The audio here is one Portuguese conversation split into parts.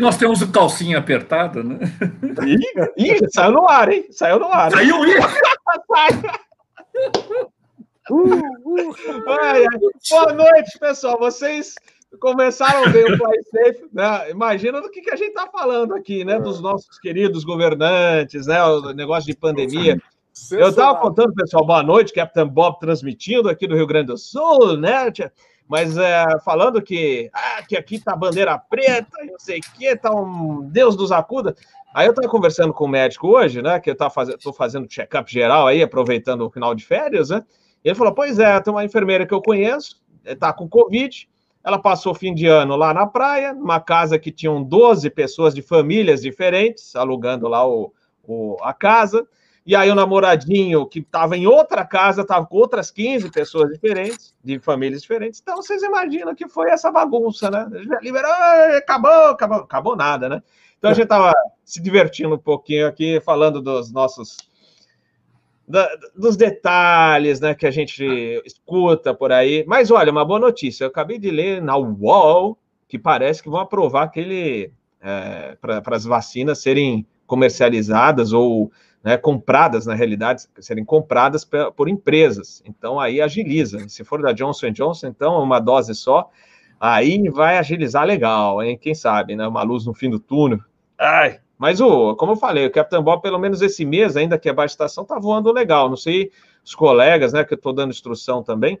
Nós temos o calcinha apertada, né? Ih, ih, saiu no ar, hein? Saiu no ar. Saiu uh, uh. Ai, ai. Boa noite, pessoal. Vocês começaram a ver o Fly Safe, né? Imagina do que, que a gente está falando aqui, né? Dos nossos queridos governantes, né? O negócio de pandemia. Eu estava contando, pessoal, boa noite, Capitão Bob transmitindo aqui do Rio Grande do Sul, né? Mas é, falando que, ah, que aqui tá bandeira preta, não sei o que, tá um Deus dos acuda. Aí eu estava conversando com o médico hoje, né? Que eu tô fazendo, tô fazendo check-up geral aí, aproveitando o final de férias, né? E ele falou: Pois é, tem uma enfermeira que eu conheço, está com Covid. Ela passou o fim de ano lá na praia, numa casa que tinham 12 pessoas de famílias diferentes, alugando lá o, o a casa. E aí o namoradinho que estava em outra casa, estava com outras 15 pessoas diferentes, de famílias diferentes. Então vocês imaginam que foi essa bagunça, né? Liberou, acabou, acabou, acabou nada, né? Então a gente estava se divertindo um pouquinho aqui, falando dos nossos da, dos detalhes né, que a gente escuta por aí. Mas olha, uma boa notícia. Eu acabei de ler na UOL que parece que vão aprovar aquele é, para as vacinas serem comercializadas ou né, compradas, na realidade, serem compradas por empresas. Então, aí agiliza. Se for da Johnson Johnson, então, uma dose só, aí vai agilizar legal, hein? Quem sabe, né? Uma luz no fim do túnel. Ai, mas, o, como eu falei, o Capitão Bob, pelo menos esse mês, ainda que é baixa estação, tá voando legal. Não sei os colegas, né, que eu estou dando instrução também.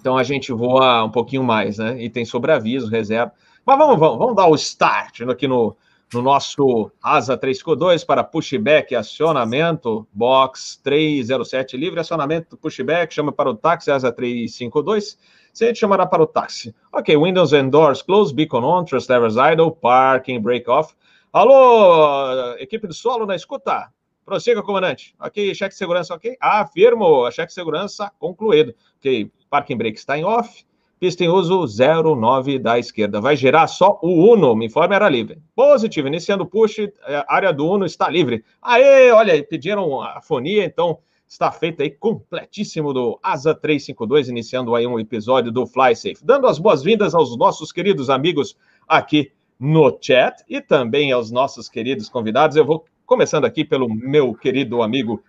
Então, a gente voa um pouquinho mais, né? E tem sobreaviso, reserva. Mas vamos, vamos, vamos dar o start aqui no, no nosso ASA 352 para pushback acionamento, box 307 livre, acionamento pushback, chama para o táxi ASA 352, você chamará para o táxi. Ok, windows and doors closed, beacon on, trust idle, parking, break off. Alô, equipe do solo na escuta. Prossiga, comandante. Ok, cheque de segurança, ok? Afirmo, cheque de segurança concluído. Ok, parking brake está em off. Pista em uso 09 da esquerda. Vai gerar só o Uno. Me informe era livre. Positivo. Iniciando o push, é, área do Uno está livre. Aê, olha pediram a fonia, então está feito aí completíssimo do Asa 352, iniciando aí um episódio do Fly Safe. Dando as boas-vindas aos nossos queridos amigos aqui no chat e também aos nossos queridos convidados. Eu vou começando aqui pelo meu querido amigo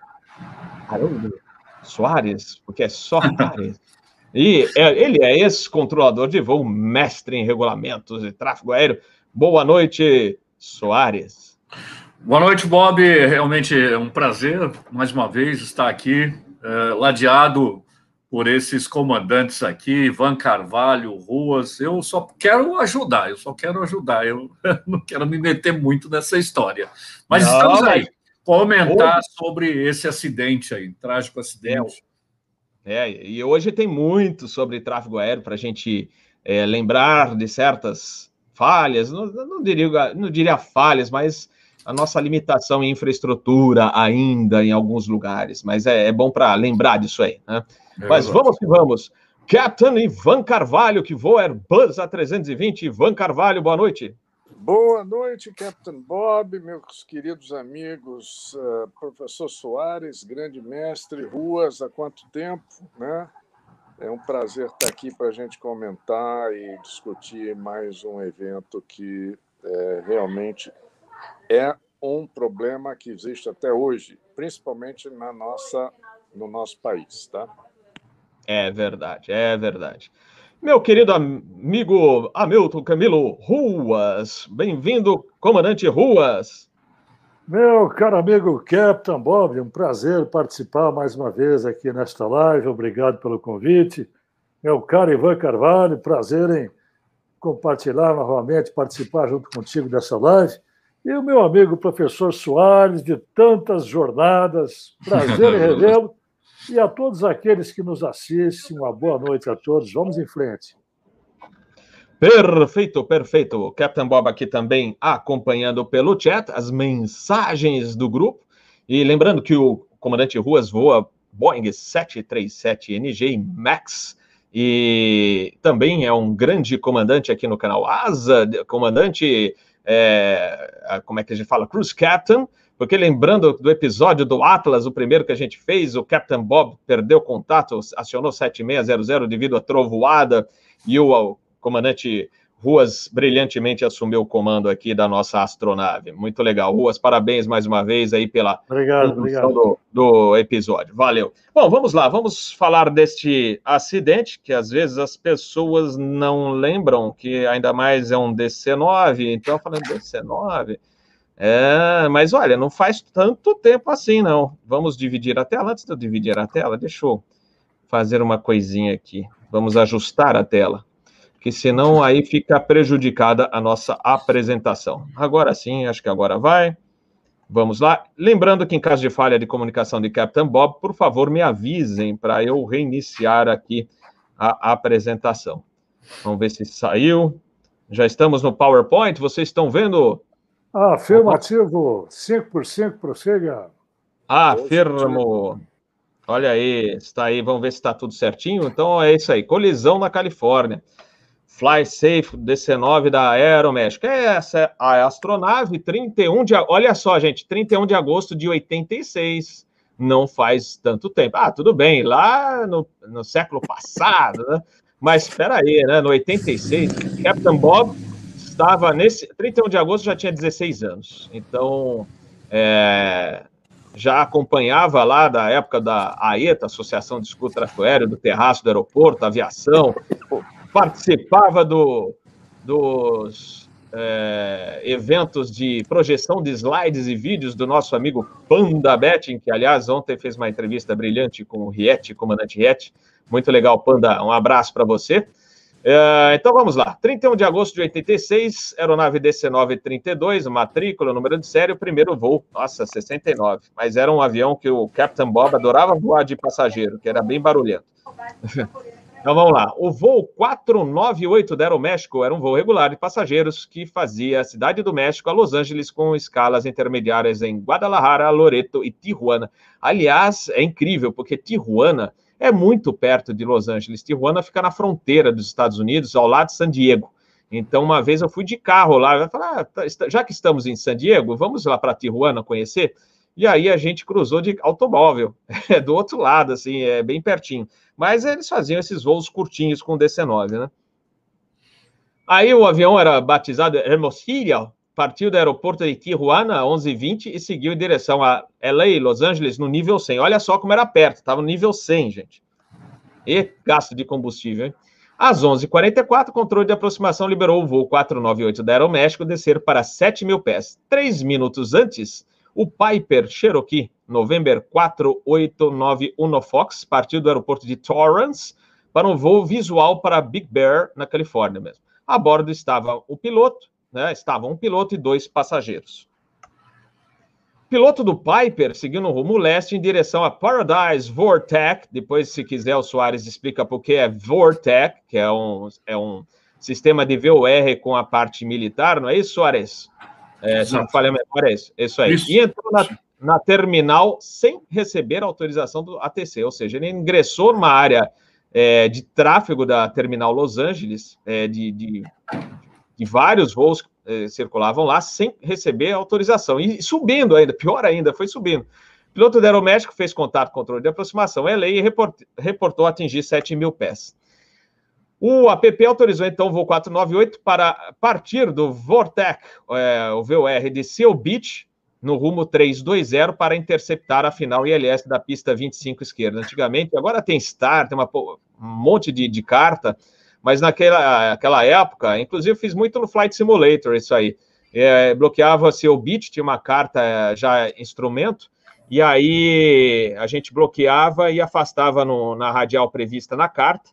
Haroldo Soares, porque é só Soares. E é, ele é ex-controlador de voo, mestre em regulamentos de tráfego aéreo. Boa noite, Soares. Boa noite, Bob. Realmente é um prazer, mais uma vez, estar aqui, é, ladeado por esses comandantes aqui, Ivan Carvalho, Ruas. Eu só quero ajudar, eu só quero ajudar. Eu não quero me meter muito nessa história. Mas não, estamos aí para aumentar sobre esse acidente aí, trágico acidente. É, e hoje tem muito sobre tráfego aéreo para a gente é, lembrar de certas falhas, não, não, diria, não diria falhas, mas a nossa limitação em infraestrutura ainda em alguns lugares. Mas é, é bom para lembrar disso aí, né? É mas vamos que vamos. Captain Ivan Carvalho, que voa Airbus A320. Ivan Carvalho, boa noite. Boa noite, Captain Bob, meus queridos amigos, uh, professor Soares, grande mestre, Ruas, há quanto tempo, né? É um prazer estar aqui para a gente comentar e discutir mais um evento que é, realmente é um problema que existe até hoje, principalmente na nossa, no nosso país, tá? É verdade, é verdade. Meu querido amigo Hamilton Camilo Ruas, bem-vindo, comandante Ruas. Meu caro amigo Captain Bob, um prazer participar mais uma vez aqui nesta live, obrigado pelo convite. Meu caro Ivan Carvalho, prazer em compartilhar novamente, participar junto contigo dessa live. E o meu amigo professor Soares, de tantas jornadas, prazer em revê-lo. E a todos aqueles que nos assistem, uma boa noite a todos. Vamos em frente. Perfeito, perfeito. Captain Bob aqui também acompanhando pelo chat as mensagens do grupo. E lembrando que o comandante Ruas voa Boeing 737NG Max e também é um grande comandante aqui no canal Asa, comandante, é, como é que a gente fala? Cruise Captain, porque lembrando do episódio do Atlas, o primeiro que a gente fez, o Captain Bob perdeu contato, acionou 7600 devido à trovoada, e o, o comandante Ruas brilhantemente assumiu o comando aqui da nossa astronave. Muito legal. Ruas, parabéns mais uma vez aí pela obrigado, obrigado. Do, do, episódio. Valeu. Bom, vamos lá, vamos falar deste acidente que às vezes as pessoas não lembram, que ainda mais é um DC-9. Então, falando DC-9. É, mas olha, não faz tanto tempo assim, não. Vamos dividir a tela. Antes de eu dividir a tela, deixa eu fazer uma coisinha aqui. Vamos ajustar a tela que senão aí fica prejudicada a nossa apresentação. Agora sim, acho que agora vai. Vamos lá. Lembrando que em caso de falha de comunicação de Captain Bob, por favor, me avisem para eu reiniciar aqui a apresentação. Vamos ver se saiu. Já estamos no PowerPoint. Vocês estão vendo? Afirmativo. 5 por 5, prossiga. Afirmo. Olha aí, está aí. Vamos ver se está tudo certinho. Então é isso aí. Colisão na Califórnia. Fly Safe DC-9 da Aeroméxico. É essa a astronave, 31 de olha só, gente, 31 de agosto de 86. Não faz tanto tempo. Ah, tudo bem, lá no, no século passado, né? Mas espera aí, né? No 86, Captain Bob estava nesse 31 de agosto já tinha 16 anos. Então, é, já acompanhava lá da época da AETA, Associação de Escuta Tráfego Aéreo, do Terraço do Aeroporto, aviação, participava do, dos é, eventos de projeção de slides e vídeos do nosso amigo Panda Betting, que, aliás, ontem fez uma entrevista brilhante com o Riet, comandante Riet. Muito legal, Panda. Um abraço para você. É, então vamos lá. 31 de agosto de 86, aeronave DC-932, matrícula, número de série, primeiro voo. Nossa, 69. Mas era um avião que o Captain Bob adorava voar de passageiro, que era bem barulhento. Então vamos lá. O voo 498 da Aeroméxico era um voo regular de passageiros que fazia a cidade do México a Los Angeles com escalas intermediárias em Guadalajara, Loreto e Tijuana. Aliás, é incrível porque Tijuana é muito perto de Los Angeles. Tijuana fica na fronteira dos Estados Unidos, ao lado de San Diego. Então, uma vez eu fui de carro lá, eu falei, ah, tá, já que estamos em San Diego, vamos lá para Tijuana conhecer. E aí a gente cruzou de automóvel, é do outro lado, assim, é bem pertinho. Mas eles faziam esses voos curtinhos com o DC-9, né? Aí o avião era batizado Hermosillo, partiu do aeroporto de Tijuana, 11h20, e seguiu em direção a LA, Los Angeles, no nível 100. Olha só como era perto, estava no nível 100, gente. E gasto de combustível, hein? Às 11h44, o controle de aproximação liberou o voo 498 da Aeroméxico descer para 7 mil pés. Três minutos antes, o Piper Cherokee November 4891 Fox partiu do aeroporto de Torrance para um voo visual para Big Bear, na Califórnia mesmo. A bordo estava o piloto, né? Estavam um piloto e dois passageiros. Piloto do Piper seguiu no rumo leste em direção a Paradise Vortec. Depois, se quiser, o Soares explica por que é Vortec, que é um, é um sistema de VOR com a parte militar, não é isso, Soares? É, se não falha a memória, é isso. Isso aí. Isso. E entrou na, na terminal sem receber autorização do ATC, ou seja, ele ingressou numa área é, de tráfego da terminal Los Angeles, é, de, de, de, vários voos é, circulavam lá sem receber autorização, e subindo ainda, pior ainda, foi subindo. O piloto do Aeroméxico fez contato com o controle de aproximação LA e report, reportou atingir 7 mil pés. O APP autorizou então o voo 498 para partir do Vortec, é, o VOR de Seal Beach, no rumo 320 para interceptar a final ILS da pista 25 esquerda. Antigamente, agora tem STAR, tem uma, um monte de, de carta, mas naquela aquela época, inclusive fiz muito no Flight Simulator isso aí. É, bloqueava-se o bit, tinha uma carta é, já instrumento, e aí a gente bloqueava e afastava no, na radial prevista na carta,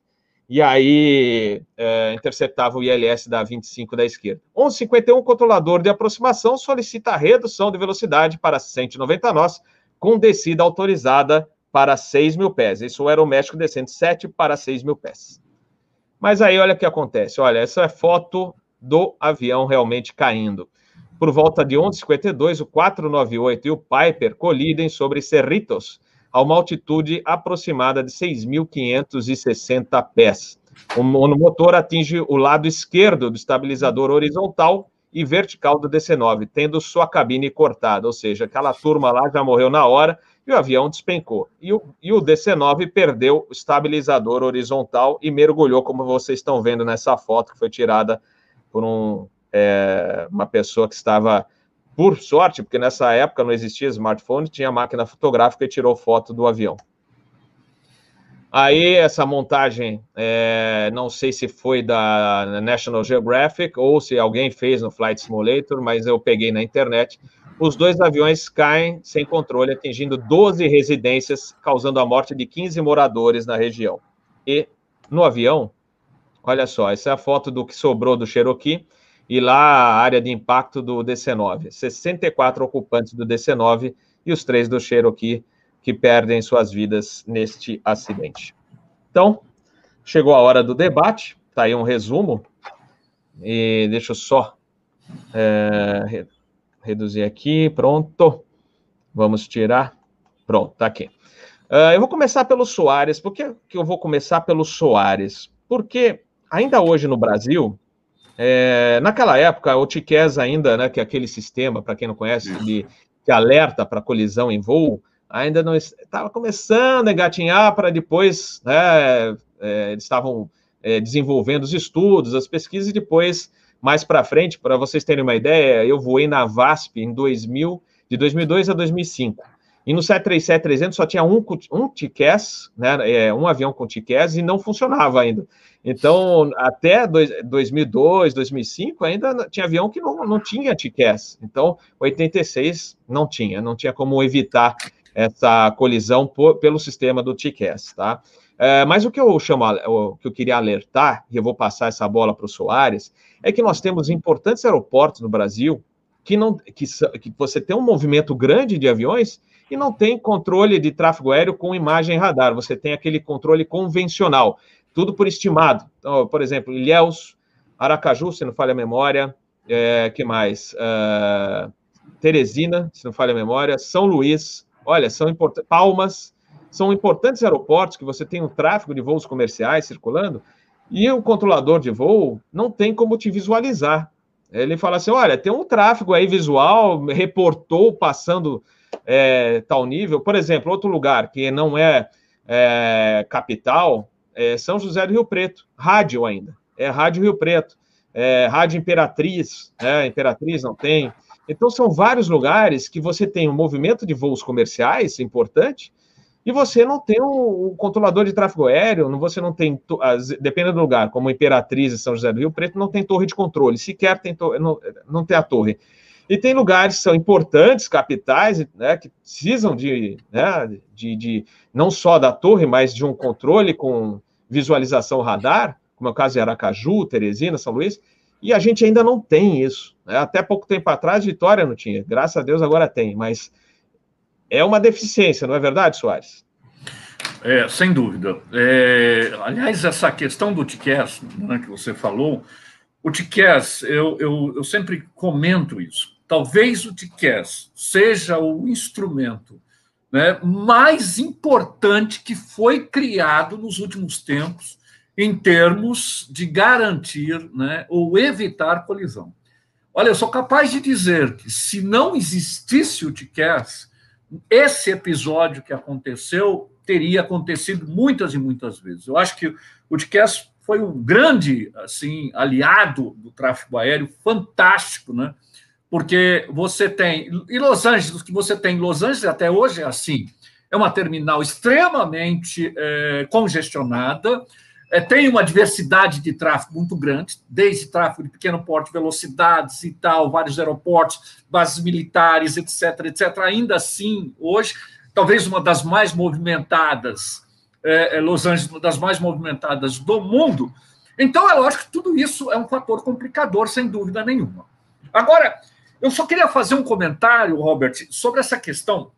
e aí é, interceptava o ILS da 25 da esquerda. 1151, controlador de aproximação solicita redução de velocidade para 190 nós, com descida autorizada para 6 mil pés. Isso o aeroméxico descendo 7 para 6 mil pés. Mas aí olha o que acontece. Olha, essa é foto do avião realmente caindo. Por volta de 11h52, o 498 e o Piper colidem sobre Cerritos, a uma altitude aproximada de 6.560 pés. O monomotor atinge o lado esquerdo do estabilizador horizontal e vertical do DC-9, tendo sua cabine cortada, ou seja, aquela turma lá já morreu na hora e o avião despencou. E o, e o DC-9 perdeu o estabilizador horizontal e mergulhou, como vocês estão vendo nessa foto que foi tirada por um, é, uma pessoa que estava, por sorte, porque nessa época não existia smartphone, tinha máquina fotográfica e tirou foto do avião. Aí essa montagem, é, não sei se foi da National Geographic ou se alguém fez no Flight Simulator, mas eu peguei na internet. Os dois aviões caem sem controle, atingindo 12 residências, causando a morte de 15 moradores na região. E no avião, olha só, essa é a foto do que sobrou do Cherokee e lá a área de impacto do DC-9. 64 ocupantes do DC-9 e os três do Cherokee que perdem suas vidas neste acidente. Então, chegou a hora do debate, está aí um resumo, e deixa eu só é, reduzir aqui, pronto. Vamos tirar. Pronto, tá aqui. Uh, eu vou começar pelo Soares. Por que, que eu vou começar pelo Soares? Porque ainda hoje no Brasil, é, naquela época, o TICES ainda, né, que é aquele sistema, para quem não conhece, de, que alerta para colisão em voo, ainda não estava começando a engatinhar para depois, né, é, eles estavam é, desenvolvendo os estudos, as pesquisas, e depois, mais para frente, para vocês terem uma ideia, eu voei na VASP em 2000, de 2002 a 2005. E no 737-300 só tinha um, um TICAS, né, é, um avião com TICAS, e não funcionava ainda. Então, até dois, 2002, 2005, ainda tinha avião que não, não tinha TICAS. Então, 86 não tinha, não tinha como evitar essa colisão por, pelo sistema do TCAS, tá? É, mas o que eu chamo, o que eu queria alertar, e eu vou passar essa bola para o Soares, é que nós temos importantes aeroportos no Brasil que não que, que você tem um movimento grande de aviões e não tem controle de tráfego aéreo com imagem radar, você tem aquele controle convencional, tudo por estimado. Então, por exemplo, Ilhéus, Aracaju, se não falha a memória, é, que mais? Uh, Teresina, se não falha a memória, São Luís, Olha, são importantes. Palmas, são importantes aeroportos que você tem um tráfego de voos comerciais circulando e o controlador de voo não tem como te visualizar. Ele fala assim: olha, tem um tráfego aí visual, reportou passando é, tal nível. Por exemplo, outro lugar que não é, é capital é São José do Rio Preto, rádio ainda. É Rádio Rio Preto, é, Rádio Imperatriz, né? Imperatriz não tem. Então, são vários lugares que você tem um movimento de voos comerciais importante e você não tem um, um controlador de tráfego aéreo, você não tem, dependendo do lugar, como Imperatriz e São José do Rio Preto, não tem torre de controle, sequer tem não, não tem a torre. E tem lugares que são importantes, capitais, né, que precisam de, né, de, de não só da torre, mas de um controle com visualização radar, como é o caso de Aracaju, Teresina, São Luís, e a gente ainda não tem isso. Né? Até pouco tempo atrás, Vitória não tinha. Graças a Deus agora tem. Mas é uma deficiência, não é verdade, Soares? É, sem dúvida. É, aliás, essa questão do TICAS, né, que você falou, o TICAS, eu, eu, eu sempre comento isso. Talvez o TICAS seja o instrumento né, mais importante que foi criado nos últimos tempos em termos de garantir né, ou evitar colisão. Olha, eu sou capaz de dizer que se não existisse o TICAS, esse episódio que aconteceu teria acontecido muitas e muitas vezes. Eu acho que o TICAS foi um grande assim aliado do tráfego aéreo, fantástico, né? Porque você tem em Los Angeles, que você tem em Los Angeles até hoje é assim, é uma terminal extremamente é, congestionada, é, tem uma diversidade de tráfego muito grande, desde tráfego de pequeno porte, velocidades e tal, vários aeroportos, bases militares, etc, etc. Ainda assim, hoje, talvez uma das mais movimentadas, é, é, Los Angeles, uma das mais movimentadas do mundo. Então, é lógico que tudo isso é um fator complicador, sem dúvida nenhuma. Agora, eu só queria fazer um comentário, Robert, sobre essa questão.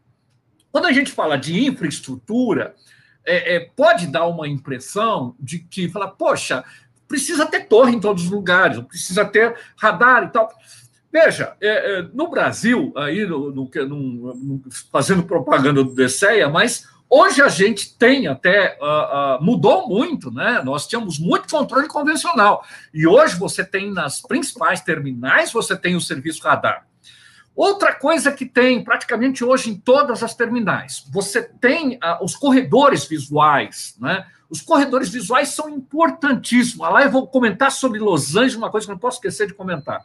Quando a gente fala de infraestrutura, é, é, pode dar uma impressão de que fala, poxa, precisa ter torre em todos os lugares, precisa ter radar e tal. Veja, é, é no Brasil, aí no, no, no, fazendo propaganda do DCEA, mas hoje a gente tem até uh, uh, mudou muito, né? Nós tínhamos muito controle convencional e hoje você tem nas principais terminais você tem o serviço radar. Outra coisa que tem praticamente hoje em todas as terminais, você tem ah, os corredores visuais, né? Os corredores visuais são importantíssimos. Lá eu vou comentar sobre Los Angeles, uma coisa que não posso esquecer de comentar.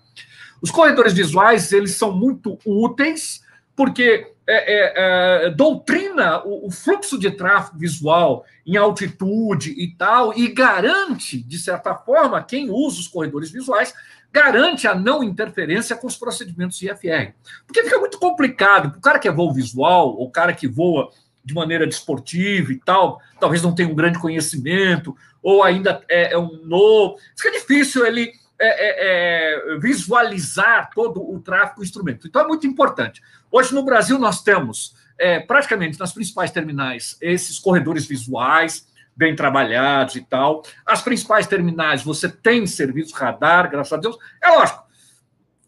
Os corredores visuais, eles são muito úteis, porque é, é, é, doutrina o, o, fluxo de tráfego visual em altitude e tal, e garante, de certa forma, quem usa os corredores visuais, garante a não interferência com os procedimentos IFR. Porque fica muito complicado. O cara que é voo visual, ou o cara que voa de maneira desportiva e tal, talvez não tenha um grande conhecimento, ou ainda é, é um novo. Fica difícil ele é, é, é, visualizar todo o tráfego instrumento. Então é muito importante. Hoje no Brasil nós temos é, praticamente nas principais terminais esses corredores visuais bem trabalhados e tal. As principais terminais você tem serviço radar, graças a Deus. É lógico.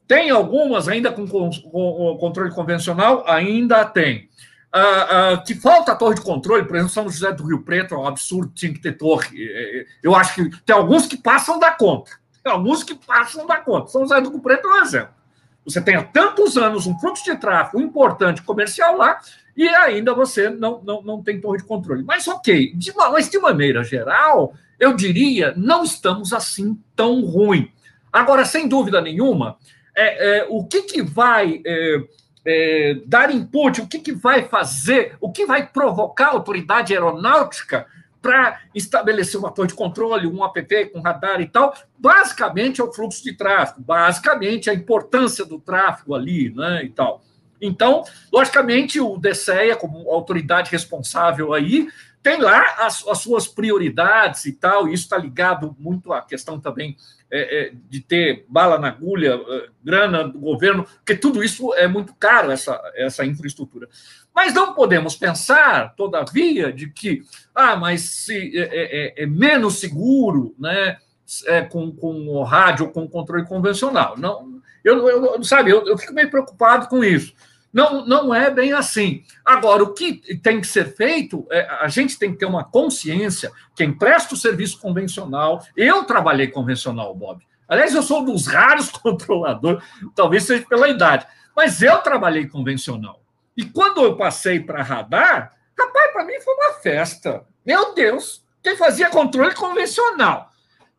Tem algumas ainda com, com, com controle convencional, ainda tem. Uh, uh, que falta a torre de controle, por exemplo, São José do Rio Preto, é um absurdo, tinha que ter torre. É, é, eu acho que tem alguns que passam da conta. Tem alguns que passam da conta. São José do Rio Preto é um exemplo. Você tem há tantos anos um fluxo de tráfego importante comercial lá e ainda você não, não, não tem torre de controle. Mas ok, de, mas de maneira geral, eu diria, não estamos assim tão ruim. Agora, sem dúvida nenhuma, é, é o que, que vai é, é, dar input, o que, que vai fazer, o que vai provocar a autoridade aeronáutica para estabelecer uma torre de controle, um app com radar e tal, basicamente é o fluxo de tráfego, basicamente a importância do tráfego ali, né, e tal. Então, logicamente, o DCEA, como autoridade responsável aí, tem lá as, as suas prioridades e tal, e isso está ligado muito à questão também é, é, de ter bala na agulha, é, grana do governo, porque tudo isso é muito caro, essa, essa infraestrutura. Mas não podemos pensar, todavia, de que, ah, mas se é, é, é, é menos seguro, né, é, com, com o rádio ou com o controle convencional. Não, eu, eu sabe, eu, eu fico meio preocupado com isso. Não, não é bem assim. Agora, o que tem que ser feito, é, a gente tem que ter uma consciência. Quem presta o serviço convencional, eu trabalhei convencional, Bob. Aliás, eu sou um dos raros controladores, talvez seja pela idade, mas eu trabalhei convencional. E quando eu passei para radar, rapaz, para mim foi uma festa. Meu Deus, quem fazia controle convencional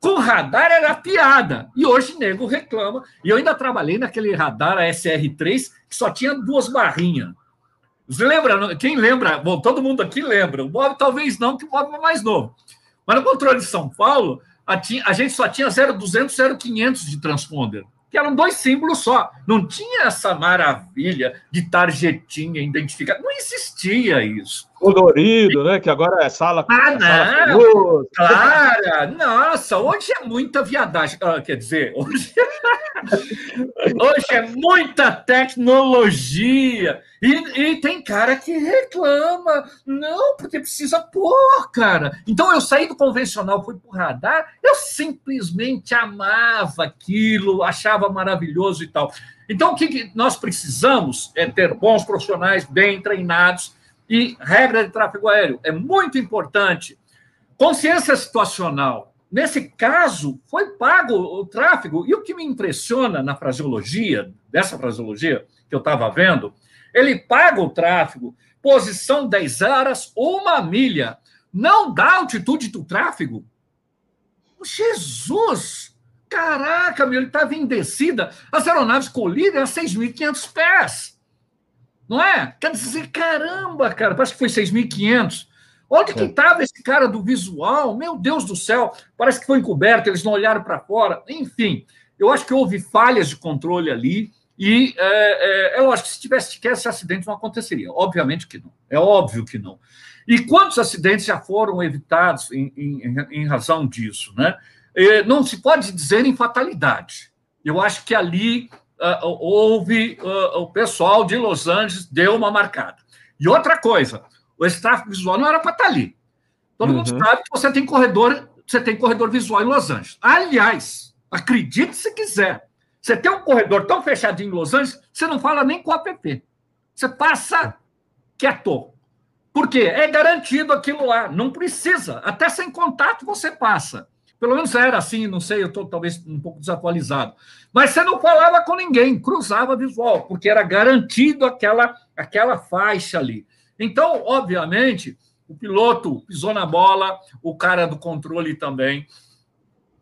com radar era piada. E hoje nego reclama. E eu ainda trabalhei naquele radar a SR3 que só tinha duas barrinhas. Você lembra? Quem lembra? Bom, todo mundo aqui lembra. O Bob talvez não, que o Bob é mais novo. Mas no controle de São Paulo, a, a gente só tinha 0200, 0500 de transponder que eram dois símbolos só. Não tinha essa maravilha de tarjetinha identificada. Não existia isso. Colorido, né? Que agora é sala. Ah, é não! Nossa, hoje é muita viadagem. Ah, quer dizer, hoje, hoje é muita tecnologia. E, e, tem cara que reclama. Não, porque precisa pôr, cara. Então eu saí do convencional, fui pro radar, eu simplesmente amava aquilo, achava maravilhoso e tal. Então, o que nós precisamos é ter bons profissionais bem treinados e regra de tráfego aéreo. É muito importante. Consciência situacional. Nesse caso, foi pago o tráfego. E o que me impressiona na fraseologia, dessa fraseologia que eu estava vendo, ele paga o tráfego, posição 10 horas, uma milha. Não dá altitude do tráfego? Jesus! Caraca, meu, ele estava em descida. As aeronaves colidem a 6.500 pés. Não é? Quer dizer, caramba, cara, parece que foi 6.500. Onde que estava é. esse cara do visual? Meu Deus do céu, parece que foi encoberto, eles não olharam para fora. Enfim, eu acho que houve falhas de controle ali. E é, é, é lógico que se tivesse que esse acidente não aconteceria. Obviamente que não. É óbvio que não. E quantos acidentes já foram evitados em, em, em razão disso? Né? E não se pode dizer em fatalidade. Eu acho que ali uh, houve. Uh, o pessoal de Los Angeles deu uma marcada. E outra coisa, o tráfego visual não era para estar tá ali. Todo uhum. mundo sabe que você tem corredor, você tem corredor visual em Los Angeles. Aliás, acredite se quiser, você tem um corredor tão fechadinho em Los Angeles, você não fala nem com o app. Você passa quieto. Por quê? É garantido aquilo lá. Não precisa. Até sem contato você passa. Pelo menos era assim, não sei, eu estou talvez um pouco desatualizado. Mas você não falava com ninguém, cruzava visual, porque era garantido aquela, aquela faixa ali. Então, obviamente, o piloto pisou na bola, o cara do controle também.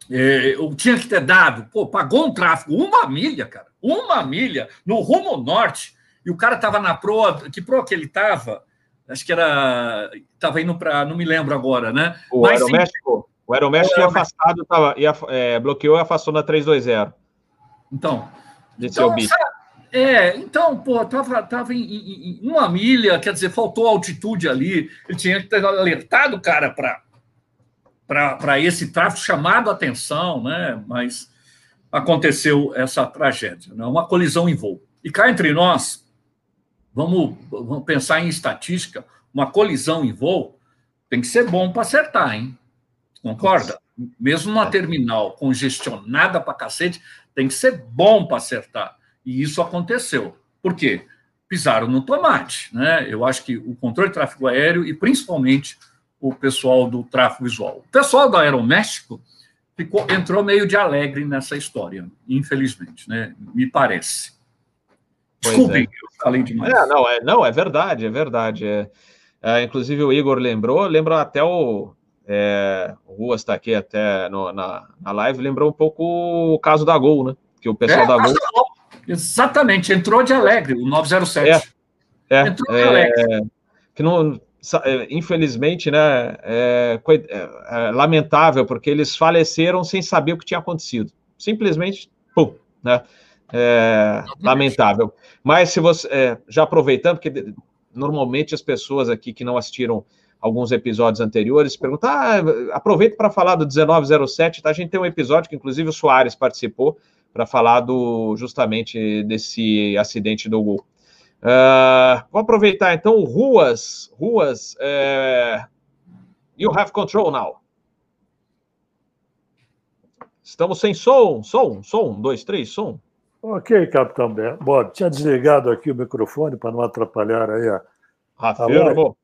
É, eu tinha que ter dado, pô, pagou um tráfego, uma milha, cara, uma milha, no rumo norte, e o cara estava na proa, que proa que ele estava? Acho que era, estava indo para, não me lembro agora, né? O Mas, Aeroméxico, sim, o Aeroméxico ia afastado, tava, ia, é, bloqueou e afastou na 320. Então, então é, então, pô, tava, tava em, em, em, uma milha, quer dizer, faltou altitude ali, ele tinha que ter alertado o cara para esse tráfego chamado atenção, né? Mas aconteceu essa tragédia, né? uma colisão em voo. E cá entre nós, vamos, vamos pensar em estatística, uma colisão em voo tem que ser bom para acertar, hein? Concorda? Mesmo uma terminal congestionada para cacete, tem que ser bom para acertar. E isso aconteceu. Por quê? Pisaram no tomate, né? Eu acho que o controle de tráfego aéreo e principalmente o pessoal do tráfego visual. O pessoal do Aeroméxico ficou, entrou meio de alegre nessa história, infelizmente, né? Me parece. Desculpem, é. eu falei demais. É, não, é, não, é verdade, é verdade. É, é, inclusive o Igor lembrou, lembra até o, é, o Ruas está aqui até no, na, na live, lembrou um pouco o caso da Gol, né? Que o pessoal é, da Gol. Exatamente, entrou de alegre, o 907. É, é, entrou de alegre. Que não, é, infelizmente, né, é, é, é, lamentável, porque eles faleceram sem saber o que tinha acontecido. Simplesmente, pum, né? É, lamentável. Mas se você, é, já aproveitando, porque normalmente as pessoas aqui que não assistiram alguns episódios anteriores perguntam, ah, aproveita para falar do 1907, tá? A gente tem um episódio que inclusive o Soares participou para falar do justamente desse acidente do Gol. Uh, vou aproveitar então Ruas. Ruas, uh, you have control now. Estamos sem som, som, som, dois, três, som. Ok, capitão Bob, tinha desligado aqui o microfone para não atrapalhar aí a. Afirmo.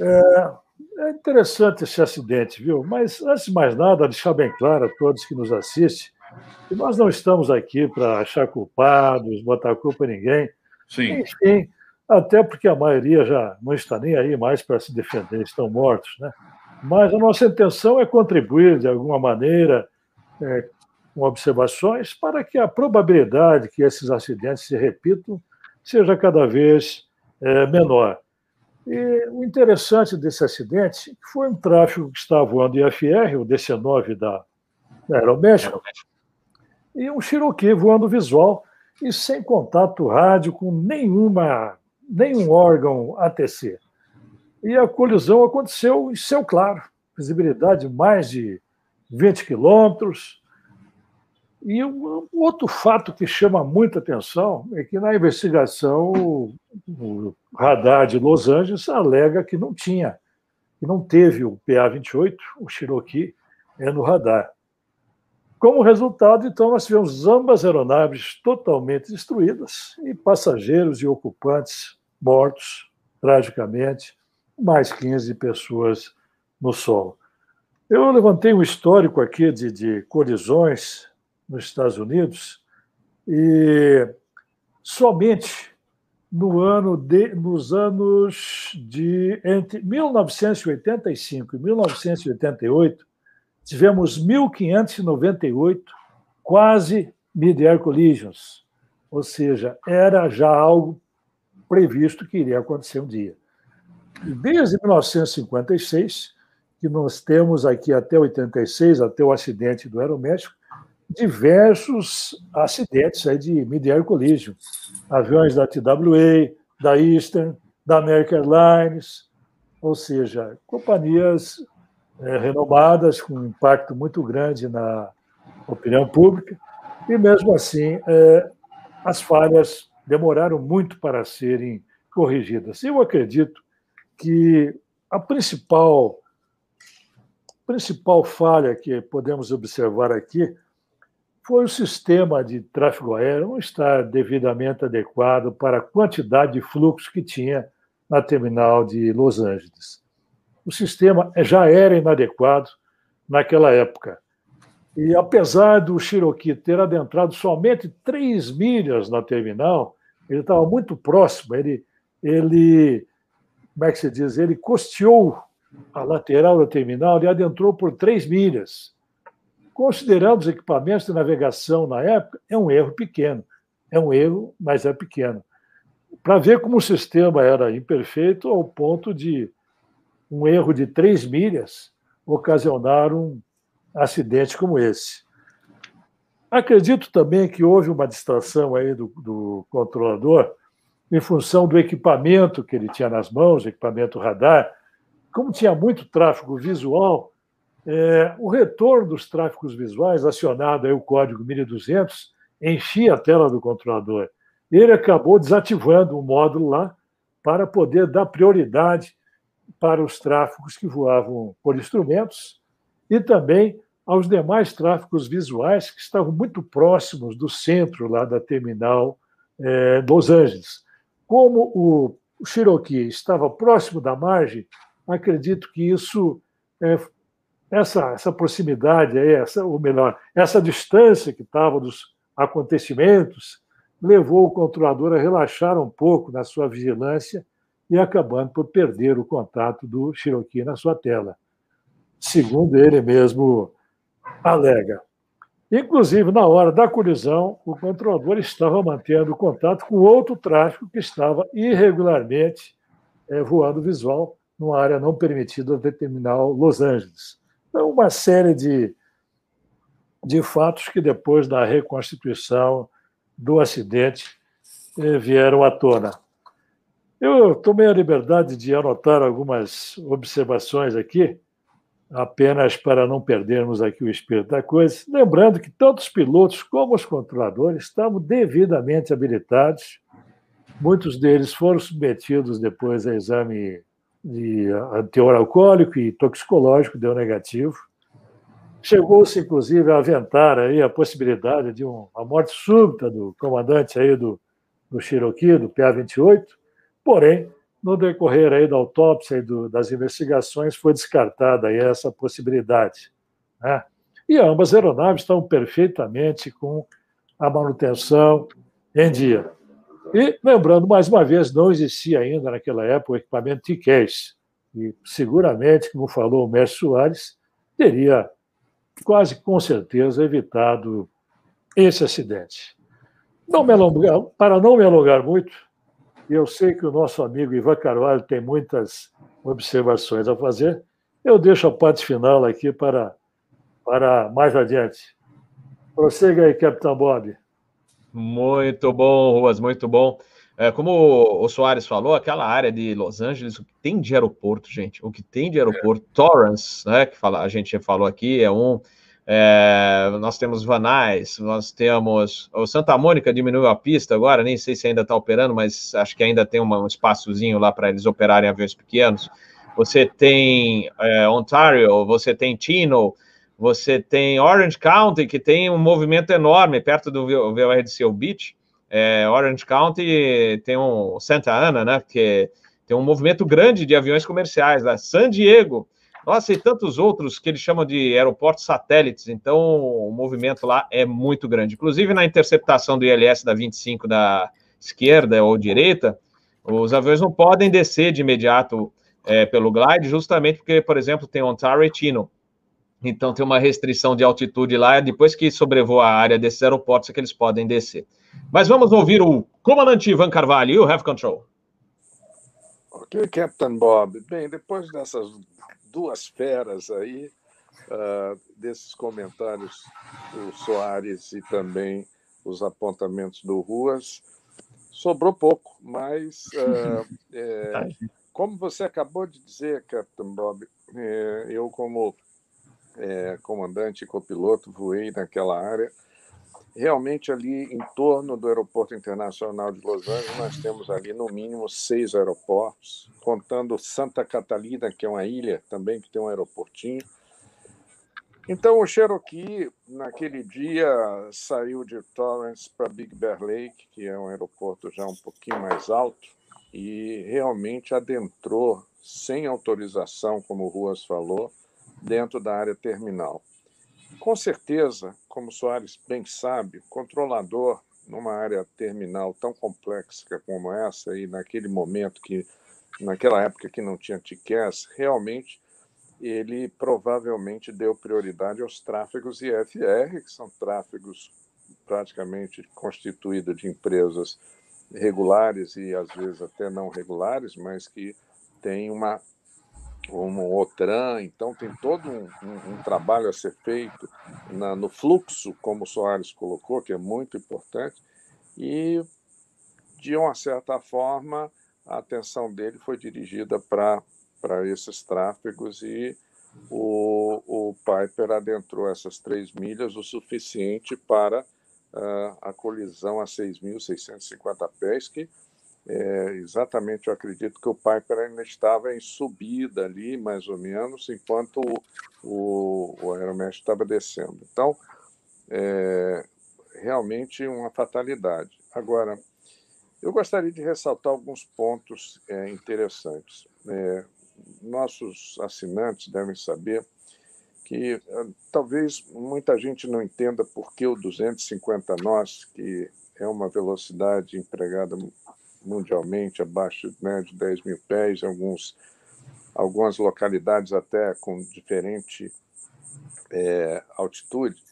É, é interessante esse acidente, viu? Mas, antes de mais nada, deixar bem claro a todos que nos assistem que nós não estamos aqui para achar culpados, botar culpa em ninguém. Sim. Enfim, até porque a maioria já não está nem aí mais para se defender, estão mortos, né? Mas a nossa intenção é contribuir de alguma maneira é, com observações para que a probabilidade que esses acidentes se repitam seja cada vez é, menor. E o interessante desse acidente foi um tráfego que estava voando IFR, o DC-9 da, Aeroméxico, e um Cherokee voando visual e sem contato rádio com nenhuma, nenhum órgão ATC. E a colisão aconteceu em céu claro, visibilidade mais de 20 quilômetros. E um outro fato que chama muita atenção é que na investigação o radar de Los Angeles alega que não tinha, que não teve o PA-28, o Cherokee, é no radar. Como resultado, então, nós tivemos ambas aeronaves totalmente destruídas e passageiros e ocupantes mortos, tragicamente, mais 15 pessoas no solo. Eu levantei um histórico aqui de, de colisões nos Estados Unidos e somente no ano de, nos anos de entre 1985 e 1988 tivemos 1.598 quase mid-air collisions, ou seja, era já algo previsto que iria acontecer um dia. Desde 1956, que nós temos aqui até 86, até o acidente do Aeroméxico, diversos acidentes aí de mid-air collision. Aviões da TWA, da Eastern, da American Airlines, ou seja, companhias é, renomadas, com um impacto muito grande na opinião pública, e mesmo assim é, as falhas demoraram muito para serem corrigidas. Eu acredito que a principal principal falha que podemos observar aqui foi o sistema de tráfego aéreo não estar devidamente adequado para a quantidade de fluxo que tinha na terminal de Los Angeles o sistema já era inadequado naquela época. E apesar do Cherokee ter adentrado somente três milhas na terminal, ele estava muito próximo. Ele, ele, como é que se diz? Ele costeou a lateral da terminal e adentrou por três milhas. Considerando os equipamentos de navegação na época, é um erro pequeno. É um erro, mas é pequeno. Para ver como o sistema era imperfeito ao ponto de um erro de três milhas ocasionar um acidente como esse. Acredito também que houve uma distração aí do, do controlador em função do equipamento que ele tinha nas mãos, equipamento radar. Como tinha muito tráfego visual, é, o retorno dos tráfegos visuais, acionado aí o código 1200, enchia a tela do controlador. Ele acabou desativando o módulo lá para poder dar prioridade para os tráfegos que voavam por instrumentos e também aos demais tráfegos visuais que estavam muito próximos do centro lá da terminal é, Los Angeles. Como o, o Cherokee estava próximo da margem, acredito que isso, é, essa, essa proximidade, essa, ou melhor, essa distância que estava dos acontecimentos, levou o controlador a relaxar um pouco na sua vigilância e acabando por perder o contato do Cherokee na sua tela. Segundo ele mesmo alega. Inclusive, na hora da colisão, o controlador estava mantendo contato com outro tráfego que estava irregularmente é, voando visual numa área não permitida da terminal Los Angeles. Então, uma série de, de fatos que depois da reconstituição do acidente eh, vieram à tona. Eu tomei a liberdade de anotar algumas observações aqui apenas para não perdermos aqui o espírito da coisa, lembrando que tanto os pilotos como os controladores estavam devidamente habilitados, muitos deles foram submetidos depois a exame de teor alcoólico e toxicológico, deu negativo. Chegou-se, inclusive, a aventar aí a possibilidade de uma morte súbita do comandante aí do, do Cherokee, do PA-28, porém, no decorrer aí da autópsia e do, das investigações, foi descartada aí essa possibilidade. Né? E ambas aeronaves estão perfeitamente com a manutenção em dia. E, lembrando, mais uma vez, não existia ainda naquela época o equipamento T-Case. E seguramente, como falou o mestre Soares, teria quase com certeza evitado esse acidente. Não me alongar, para não me alongar muito, eu sei que o nosso amigo Ivan Carvalho tem muitas observações a fazer. Eu deixo a parte final aqui para, para mais adiante. Prossiga aí, Capitão Bob. Muito bom, Ruas, muito bom. É, como o Soares falou, aquela área de Los Angeles, o que tem de aeroporto, gente, o que tem de aeroporto, é. Torrance, né, que fala, a gente falou aqui, é um, é, nós temos Vanais, nós temos. O Santa Mônica diminuiu a pista agora, nem sei se ainda está operando, mas acho que ainda tem uma, um espaçozinho lá para eles operarem aviões pequenos. Você tem é, Ontario, você tem Tino, você tem Orange County, que tem um movimento enorme perto do VRDC Beach. É, Orange County tem um Santa Ana, né? Que tem um movimento grande de aviões comerciais lá. San Diego nossa, e tantos outros que eles chamam de aeroportos satélites, então o movimento lá é muito grande. Inclusive na interceptação do ILS da 25 da esquerda ou direita, os aviões não podem descer de imediato é, pelo glide, justamente porque, por exemplo, tem Ontario e Tino. Então tem uma restrição de altitude lá, depois que sobrevoa a área desses aeroportos é que eles podem descer. Mas vamos ouvir o comandante Ivan Carvalho, you have control. Ok, Captain Bob. Bem, depois dessas duas feras aí, uh, desses comentários do Soares e também os apontamentos do Ruas. Sobrou pouco, mas uh, é, como você acabou de dizer, Captain Bob, é, eu como é, comandante e copiloto voei naquela área. Realmente ali em torno do Aeroporto Internacional de Los Angeles nós temos ali no mínimo seis aeroportos, contando Santa Catalina, que é uma ilha também que tem um aeroportinho. Então o Cherokee naquele dia saiu de Torrance para Big Bear Lake, que é um aeroporto já um pouquinho mais alto, e realmente adentrou sem autorização, como o Ruas falou, dentro da área terminal. Com certeza, como Soares bem sabe, controlador numa área terminal tão complexa como essa e naquele momento que naquela época que não tinha TICAS, realmente ele provavelmente deu prioridade aos tráfegos IFR, que são tráfegos praticamente constituídos de empresas regulares e às vezes até não regulares, mas que têm uma um OTRAN, então tem todo um, um, um trabalho a ser feito na, no fluxo, como o Soares colocou, que é muito importante, e de uma certa forma a atenção dele foi dirigida para esses tráfegos e o, o Piper adentrou essas três milhas o suficiente para uh, a colisão a 6.650 pés, que é, exatamente, eu acredito que o Piper ainda estava em subida ali, mais ou menos, enquanto o, o, estava descendo. Então, é, realmente uma fatalidade. Agora, eu gostaria de ressaltar alguns pontos é, interessantes. É, nossos assinantes devem saber que é, talvez muita gente não entenda por que o 250 nós, que é uma velocidade empregada mundialmente abaixo né, de 10 mil pés, alguns, algumas localidades até com diferente é, altitude,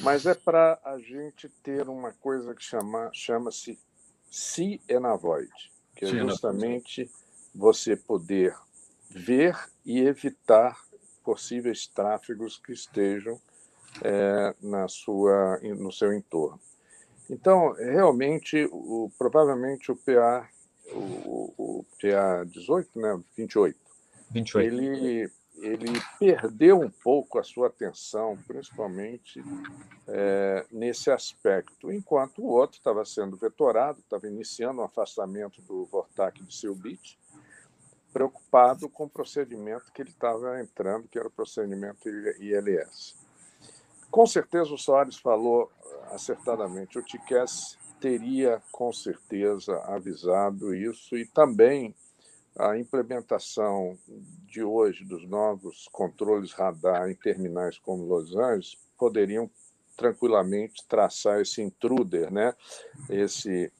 mas é para a gente ter uma coisa que chama, chama-se see and avoid, que é justamente você poder ver e evitar possíveis tráfegos que estejam é, na sua, no seu entorno. Então, realmente, o, provavelmente o PA, o, o PA 18, né, 28, 28. Ele, ele perdeu um pouco a sua atenção, principalmente é, nesse aspecto, enquanto o outro estava sendo vetorado, estava iniciando o um afastamento do Vortac de seu bit, preocupado com o procedimento que ele estava entrando, que era o procedimento ILS. Com certeza o Soares falou acertadamente. O Tiquets teria, com certeza, avisado isso e também a implementação de hoje dos novos controles radar em terminais como Los Angeles poderiam tranquilamente traçar esse intruder, né? esse,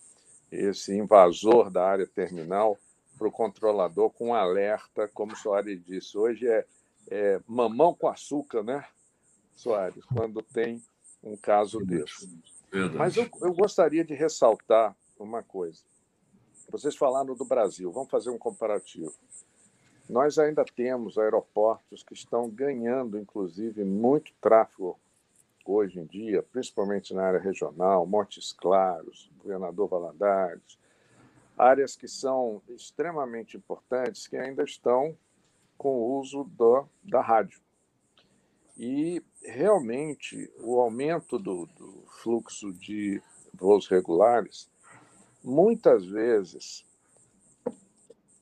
esse invasor da área terminal para o controlador com um alerta, como o Soares disse. Hoje é, é mamão com açúcar, né, Soares, quando tem um caso desse. Verdade. Mas eu, eu gostaria de ressaltar uma coisa. Vocês falaram do Brasil, vamos fazer um comparativo. Nós ainda temos aeroportos que estão ganhando, inclusive, muito tráfego hoje em dia, principalmente na área regional, Montes Claros, Governador Valadares, áreas que são extremamente importantes que ainda estão com o uso do, da rádio. E realmente o aumento do, do fluxo de voos regulares muitas vezes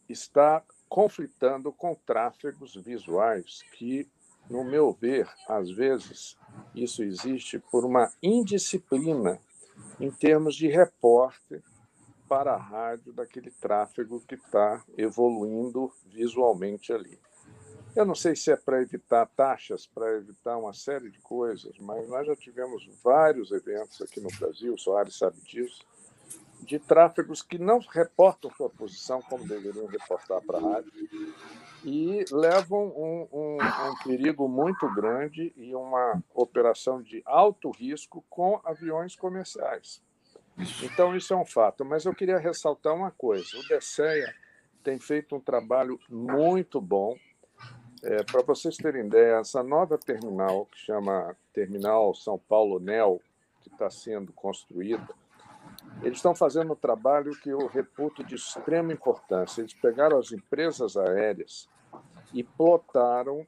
está conflitando com tráfegos visuais que, no meu ver, às vezes isso existe por uma indisciplina em termos de repórter para a rádio daquele tráfego que está evoluindo visualmente ali. Eu não sei se é para evitar taxas, para evitar uma série de coisas, mas nós já tivemos vários eventos aqui no Brasil, o Soares sabe disso, de tráfegos que não reportam sua posição como deveriam reportar para a rádio e levam um, um, um, perigo muito grande e uma operação de alto risco com aviões comerciais. Então, isso é um fato. Mas eu queria ressaltar uma coisa: o DSEA tem feito um trabalho muito bom é, Para vocês terem ideia, essa nova terminal, que chama Terminal São Paulo NEL, que está sendo construída, eles estão fazendo um trabalho que eu reputo de extrema importância. Eles pegaram as empresas aéreas e plotaram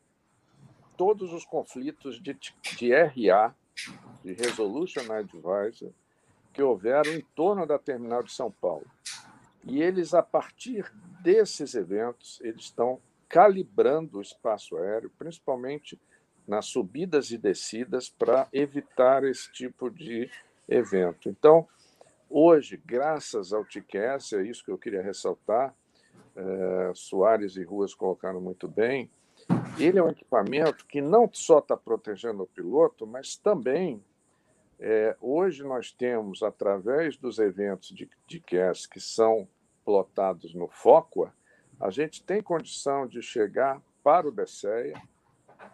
todos os conflitos de, de RA, de Resolution Advisor, que houveram em torno da terminal de São Paulo. E eles, a partir desses eventos, eles estão calibrando o espaço aéreo, principalmente nas subidas e descidas, para evitar esse tipo de evento. Então, hoje, graças ao TICAS, é isso que eu queria ressaltar, é, Soares e Ruas colocaram muito bem, Ele é um equipamento que não só está protegendo o piloto, mas também é, hoje nós temos, através dos eventos de, de CAS que são plotados no FOCUA, a gente tem condição de chegar para o DSEA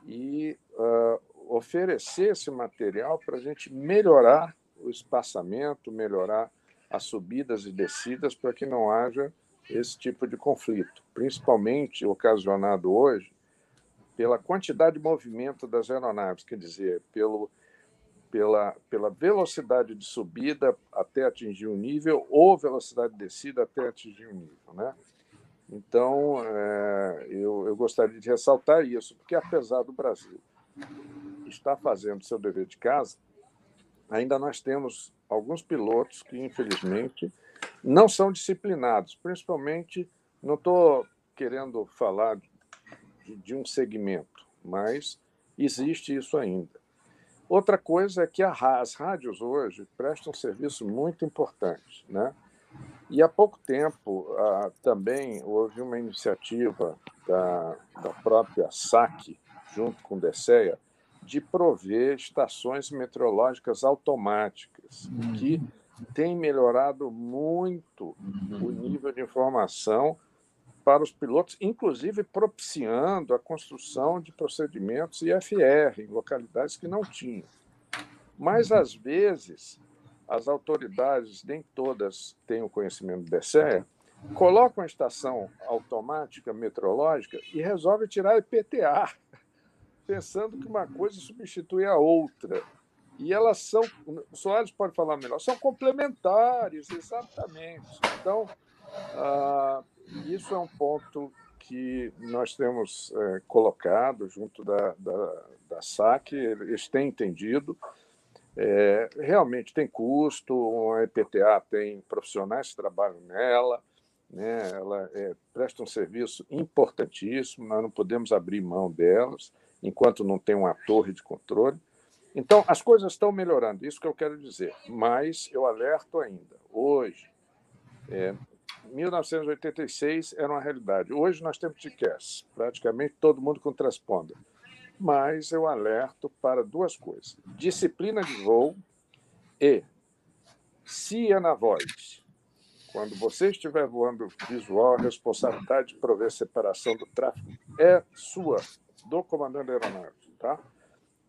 e uh, oferecer esse material para a gente melhorar o espaçamento, melhorar as subidas e descidas para que não haja esse tipo de conflito, principalmente ocasionado hoje pela quantidade de movimento das aeronaves, quer dizer, pelo, pela, pela velocidade de subida até atingir um nível ou velocidade de descida até atingir um nível. Né? Então, é, eu, eu gostaria de ressaltar isso, porque apesar do Brasil estar fazendo seu dever de casa, ainda nós temos alguns pilotos que, infelizmente, não são disciplinados, principalmente, não estou querendo falar de, de um segmento, mas existe isso ainda. Outra coisa é que as rádios hoje prestam um serviço muito importante, né? E há pouco tempo ah, também houve uma iniciativa da, da própria SAC, junto com o DSEA, de prover estações meteorológicas automáticas, que uhum tem melhorado muito o uhum. nível de informação para os pilotos, inclusive propiciando a construção de procedimentos IFR em localidades que não tinham. Mas, às vezes, as autoridades, nem todas têm o conhecimento do DSEA, colocam a estação automática meteorológica e resolvem tirar IPTA, pensando que uma coisa substitui a outra. E elas são, o Soares pode falar melhor, são complementares, exatamente. Então, ah, isso é um ponto que nós temos é, colocado junto da, da, da SAC, eles têm entendido. É, realmente tem custo, a EPTA tem profissionais que trabalham nela, né? ela é, presta um serviço importantíssimo, nós não podemos abrir mão delas enquanto não tem uma torre de controle. Então, as coisas estão melhorando, isso que eu quero dizer. Mas eu alerto ainda. Hoje, é, 1986 era uma realidade. Hoje nós temos TCAS, praticamente todo mundo com transponder. Mas eu alerto para duas coisas: disciplina de voo e, é na voz, quando você estiver voando visual, a responsabilidade de prover separação do tráfego é sua, do comandante da aeronave. Tá?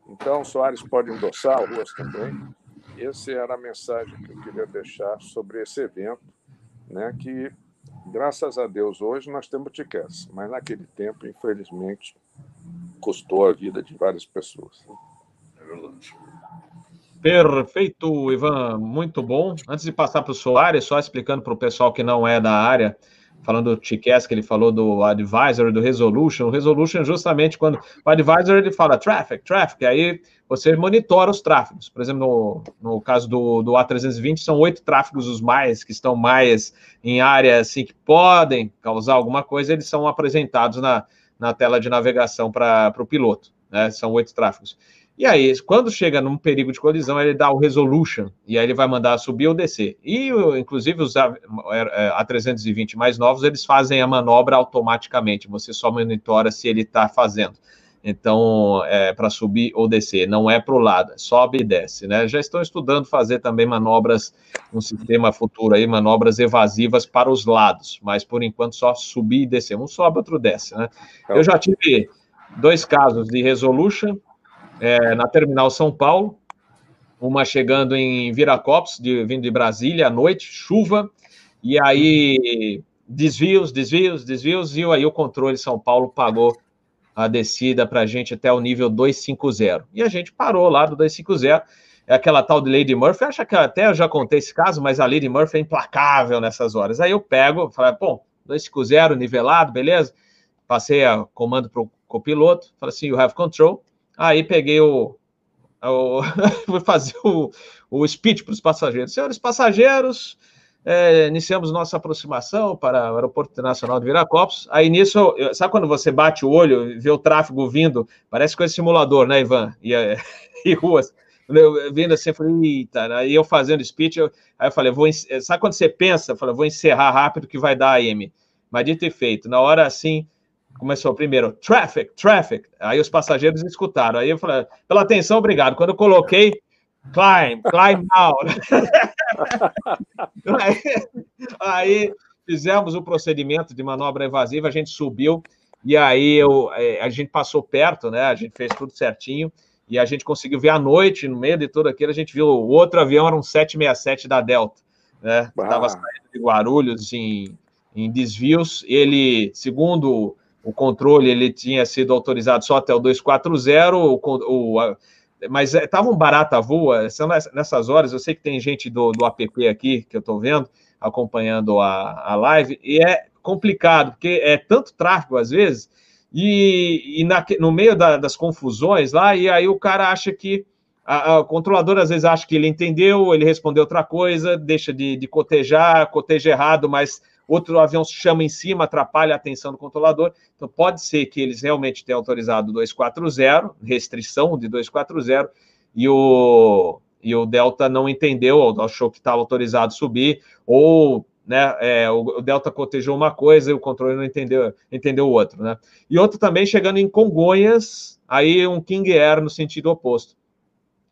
Então, Soares pode endossar, Ruas também. Essa era a mensagem que eu queria deixar sobre esse evento, né, que, graças a Deus, hoje nós temos TICAS, mas naquele tempo, infelizmente, custou a vida de várias pessoas. É verdade. Perfeito, Ivan, muito bom. Antes de passar para o Soares, só explicando para o pessoal que não é da área, falando do TCAS, que ele falou do advisor, do resolution. O resolution, justamente quando o advisor ele fala traffic, traffic, aí você monitora os tráfegos. Por exemplo, no, no caso do, do A320, são oito tráfegos os mais, que estão mais em área assim, que podem causar alguma coisa, eles são apresentados na, na tela de navegação para o piloto. Né? São oito tráfegos. E aí, quando chega num perigo de colisão, ele dá o resolution, e aí ele vai mandar subir ou descer. E, inclusive, os A320 mais novos, eles fazem a manobra automaticamente, você só monitora se ele está fazendo. Então, é para subir ou descer, não é para o lado, sobe e desce, né? Já estão estudando fazer também manobras, um sistema futuro aí, manobras evasivas para os lados, mas por enquanto só subir e descer. Um sobe, outro desce, né? Eu já tive dois casos de resolution, é, na Terminal São Paulo, uma chegando em Viracopos, de, vindo de Brasília à noite, chuva, e aí desvios, desvios, desvios, e aí o controle São Paulo pagou a descida para a gente até o nível 250. E a gente parou lá do 250. É aquela tal de Lady Murphy. Acho que até eu já contei esse caso, mas a Lady Murphy é implacável nessas horas. Aí eu pego, falo, bom, 250, nivelado, beleza? Passei a comando para o copiloto, falei assim, you have control. Aí peguei o. o fui fazer o, o speech para os passageiros. Senhores passageiros, é, iniciamos nossa aproximação para o Aeroporto Internacional de Viracopos. Aí nisso, sabe quando você bate o olho e vê o tráfego vindo? Parece com esse simulador, né, Ivan? E, e ruas. Eu, vindo assim, eu falei, eita, aí eu fazendo speech, eu, aí eu falei, vou, sabe quando você pensa? Eu falei, vou encerrar rápido que vai dar AM. Mas dito e feito, na hora assim, começou primeiro, traffic, traffic. Aí os passageiros escutaram. Aí eu falei, pela atenção, obrigado. Quando eu coloquei, climb, climb now. aí, fizemos o procedimento de manobra evasiva, a gente subiu, e aí eu, é, a gente passou perto, né? A gente fez tudo certinho. E a gente conseguiu ver à noite, no meio de tudo aquilo, a gente viu o outro avião, era um 767 da Delta, né? Estava saindo de Guarulhos em, em desvios. Ele, segundo o controle, ele tinha sido autorizado só até o 240, o, o, mas estava um barata voa. Nessas horas, eu sei que tem gente do, do app aqui, que eu estou vendo, acompanhando a, a live, e é complicado, porque é tanto tráfego às vezes e, e na, no meio da, das confusões lá, e aí o cara acha que. A, a controlador às vezes acha que ele entendeu, ele respondeu outra coisa, deixa de, de cotejar, coteja errado, mas outro avião se chama em cima, atrapalha a atenção do controlador. Então, pode ser que eles realmente tenham autorizado 240, restrição de 240, e o, e o Delta não entendeu, ou achou que estava autorizado subir, ou né? É, o, Delta cotejou uma coisa e o controle não entendeu, entendeu outro, né? E outro também chegando em Congonhas, aí um King Air no sentido oposto.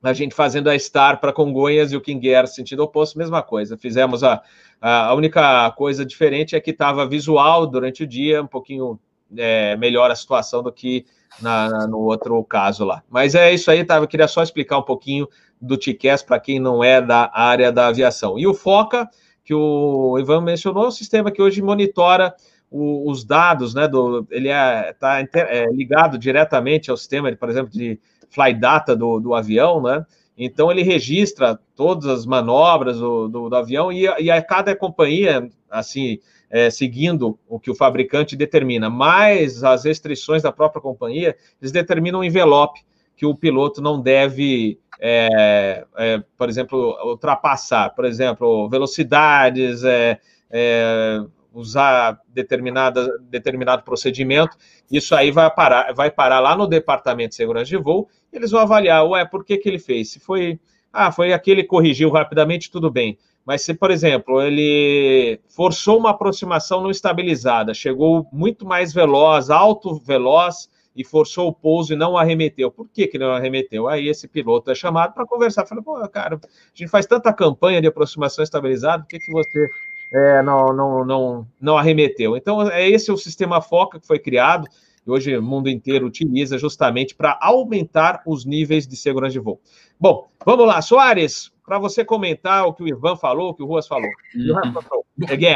A gente fazendo a Star para Congonhas e o King Air sentido oposto, mesma coisa. Fizemos a, a, única coisa diferente é que estava visual durante o dia, um pouquinho é, melhor a situação do que na, no outro caso lá. Mas é isso aí, tá? Eu queria só explicar um pouquinho do TICAS para quem não é da área da aviação. E o FOCA que o Ivan mencionou, é um sistema que hoje monitora o, os dados, né? Do, ele está é, é, ligado diretamente ao sistema, por exemplo, de flight data do, do avião, né? Então ele registra todas as manobras do, do, do avião e, e, a cada companhia, assim, é, seguindo o que o fabricante determina, mais as restrições da própria companhia, eles determinam um envelope que o piloto não deve é, é, por exemplo, ultrapassar, por exemplo, velocidades, é, é, usar determinada, determinado procedimento, isso aí vai parar, vai parar lá no departamento de segurança de voo, eles vão avaliar, ué, por que, que ele fez? Se foi, ah, foi aquele que corrigiu rapidamente, tudo bem. Mas se, por exemplo, ele forçou uma aproximação não estabilizada, chegou muito mais veloz, alto veloz, e forçou o pouso e não arremeteu. Por que, que não arremeteu? Aí esse piloto é chamado para conversar. Fala, pô, cara, a gente faz tanta campanha de aproximação estabilizada, por que, que você é, não, não, não, não arremeteu? Então, é esse o sistema FOCA que foi criado e hoje o mundo inteiro utiliza justamente para aumentar os níveis de segurança de voo. Bom, vamos lá, Soares, para você comentar o que o Ivan falou, o que o Ruas falou. Uhum. Again.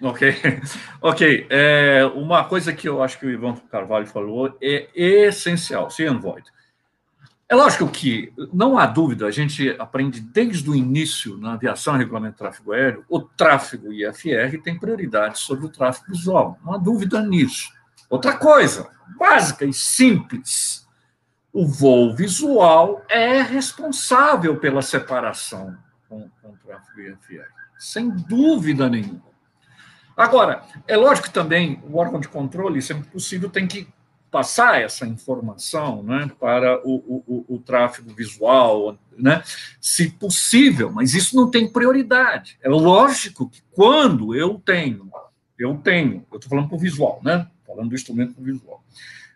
Ok, ok. É, uma coisa que eu acho que o Ivan Carvalho falou é essencial, se void. É lógico que não há dúvida, a gente aprende desde o início na aviação regulamento de tráfego aéreo, o tráfego IFR tem prioridade sobre o tráfego visual. Não há dúvida nisso. Outra coisa, básica e simples, o voo visual é responsável pela separação com, com o tráfego IFR, sem dúvida nenhuma. Agora, é lógico que também o órgão de controle, sempre possível, tem que passar essa informação né, para o, o, o, tráfego visual, né, se possível, mas isso não tem prioridade. É lógico que quando eu tenho, eu tenho, eu estou falando para o visual, né, falando do instrumento para o visual,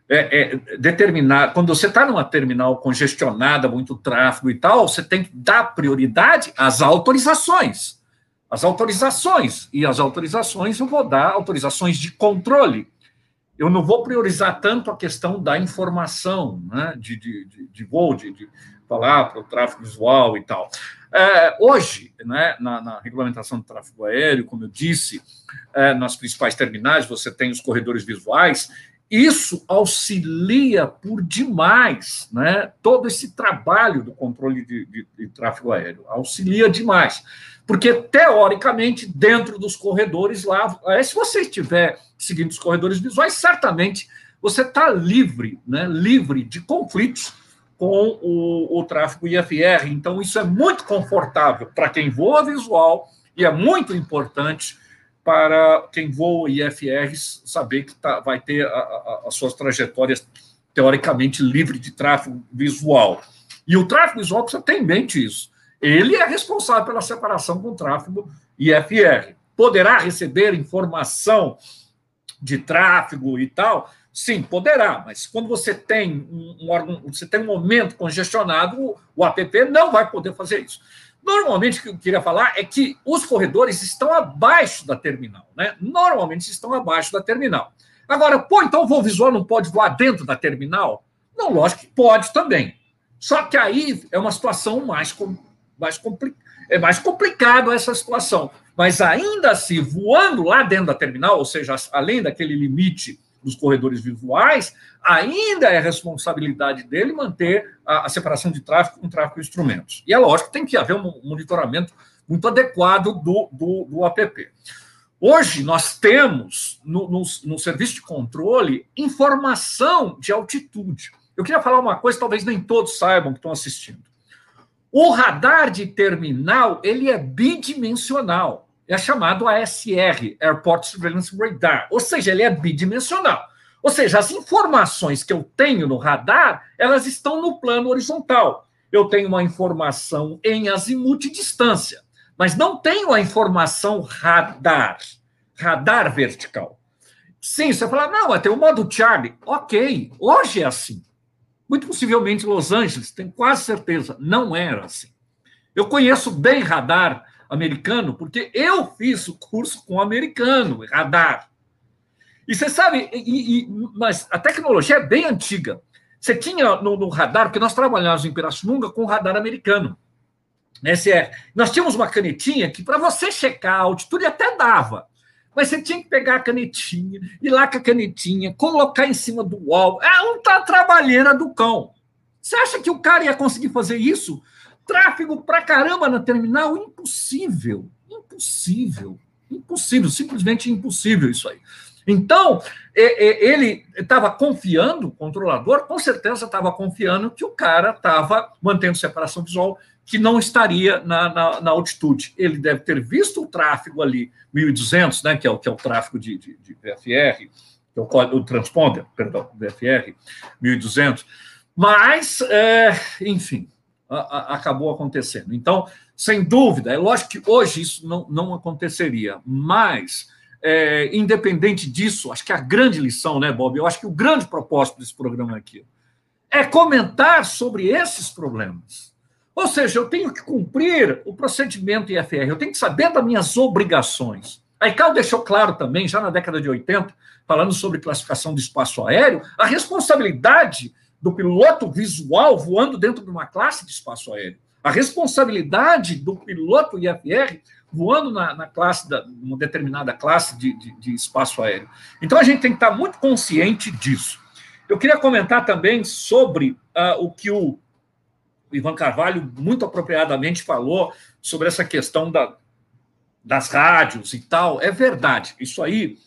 é, é, determinar, quando você está numa terminal congestionada, muito tráfego e tal, você tem que dar prioridade às autorizações as autorizações. E as autorizações eu vou dar autorizações de controle. Eu não vou priorizar tanto a questão da informação, né, de, de, de, de voo, de, de falar para o tráfego visual e tal. É, hoje, né, na, na, regulamentação do tráfego aéreo, como eu disse, é, nas principais terminais você tem os corredores visuais, isso auxilia por demais né, todo esse trabalho do controle de, de, de tráfego aéreo, auxilia demais. Porque, teoricamente, dentro dos corredores lá, é, se você estiver seguindo os corredores visuais, certamente você está livre, né, livre de conflitos com o, o tráfego IFR. Então, isso é muito confortável para quem voa visual e é muito importante para quem voa IFR saber que tá, vai ter a, a, as suas trajetórias teoricamente livre de tráfego visual. E o tráfego visual precisa ter em mente isso. Ele é responsável pela separação com tráfego IFR. Poderá receber informação de tráfego e tal, sim, poderá, mas quando você tem um, um órgão, você tem um momento congestionado, o, o app não vai poder fazer isso. Normalmente, o que eu queria falar é que os corredores estão abaixo da terminal, né? Normalmente estão abaixo da terminal. Agora, pô, então o voo visual não pode voar dentro da terminal? Não, lógico que pode também. Só que aí é uma situação mais, mais, é mais complicado essa situação. Mas ainda assim, voando lá dentro da terminal, ou seja, além daquele limite dos corredores visuais, ainda é responsabilidade dele manter a, a separação de tráfego com tráfego de instrumentos. E é lógico que tem que haver um monitoramento muito adequado do, do, do app. Hoje, nós temos no, no, no, serviço de controle informação de altitude. Eu queria falar uma coisa, talvez nem todos saibam que estão assistindo. O radar de terminal ele é bidimensional é chamado ASR, Airport Surveillance Radar, ou seja, ele é bidimensional. Ou seja, as informações que eu tenho no radar, elas estão no plano horizontal. Eu tenho uma informação em azimuth distância, mas não tenho a informação radar, radar vertical. Sim, você fala, não, tem o modo Charlie. Ok, hoje é assim. Muito possivelmente Los Angeles, tenho quase certeza, não era assim. Eu conheço bem radar americano, porque eu fiz o curso com americano, radar. E você sabe, e, e, mas a tecnologia é bem antiga. Você tinha no, no radar, porque nós trabalhávamos em Pirassununga com radar americano. SR. Nós tínhamos uma canetinha que, para você checar a altitude, até dava. Mas você tinha que pegar a canetinha, ir lá com a canetinha, colocar em cima do wall. É um tá trabalheira do cão. Você acha que o cara ia conseguir fazer isso Tráfego pra caramba na terminal, impossível. Impossível. Impossível, simplesmente impossível isso aí. Então, ele estava confiando, o controlador com certeza estava confiando que o cara estava mantendo separação visual, que não estaria na, na, na, altitude. Ele deve ter visto o tráfego ali, 1.200, né, que, é o, que é o tráfego de, de, de VFR, que é o, o transponder, perdão, VFR, 1.200. Mas, é, enfim, a, a, acabou acontecendo. Então, sem dúvida, é lógico que hoje isso não, não aconteceria, mas, é, independente disso, acho que a grande lição, né, Bob? Eu acho que o grande propósito desse programa aqui é comentar sobre esses problemas. Ou seja, eu tenho que cumprir o procedimento IFR, eu tenho que saber das minhas obrigações. A ICAO deixou claro também, já na década de 80, falando sobre classificação do espaço aéreo, a responsabilidade do piloto visual voando dentro de uma classe de espaço aéreo. A responsabilidade do piloto IFR voando na, na classe, da, uma determinada classe de, de, de, espaço aéreo. Então a gente tem que estar muito consciente disso. Eu queria comentar também sobre uh, o que o Ivan Carvalho muito apropriadamente falou sobre essa questão da, das rádios e tal. É verdade, isso aí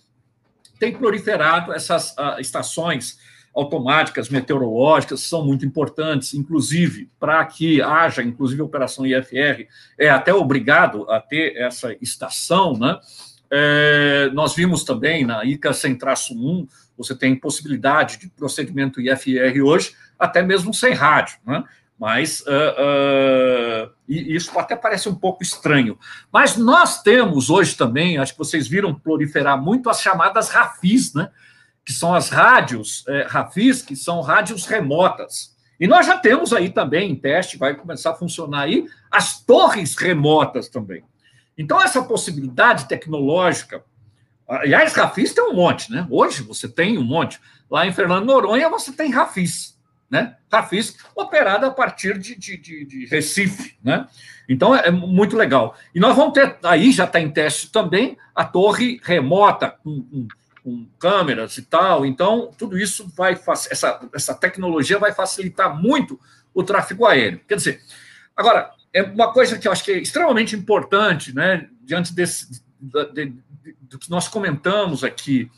tem proliferado essas uh, estações automáticas meteorológicas são muito importantes, inclusive para que haja, inclusive, a operação IFR, é até obrigado a ter essa estação, né? É, nós vimos também na ICA sem traço 1, você tem possibilidade de procedimento IFR hoje, até mesmo sem rádio, né? Mas uh, uh, isso até parece um pouco estranho. Mas nós temos hoje também, acho que vocês viram proliferar muito as chamadas RAFIs, né? que são as rádios é, RAFIS, que são rádios remotas. E nós já temos aí também em teste, vai começar a funcionar aí, as torres remotas também. Então, essa possibilidade tecnológica. Aliás, RAFIS tem um monte, né? Hoje você tem um monte. Lá em Fernando Noronha você tem RAFIS, né? RAFIS operada a partir de, de, de, de Recife, né? Então é muito legal. E nós vamos ter, aí já está em teste também, a torre remota, com, com com câmeras e tal. Então, tudo isso vai essa, essa tecnologia vai facilitar muito o tráfego aéreo. Quer dizer, agora, é uma coisa que eu acho que é extremamente importante, né, diante desse, de, de, de, do que nós comentamos aqui.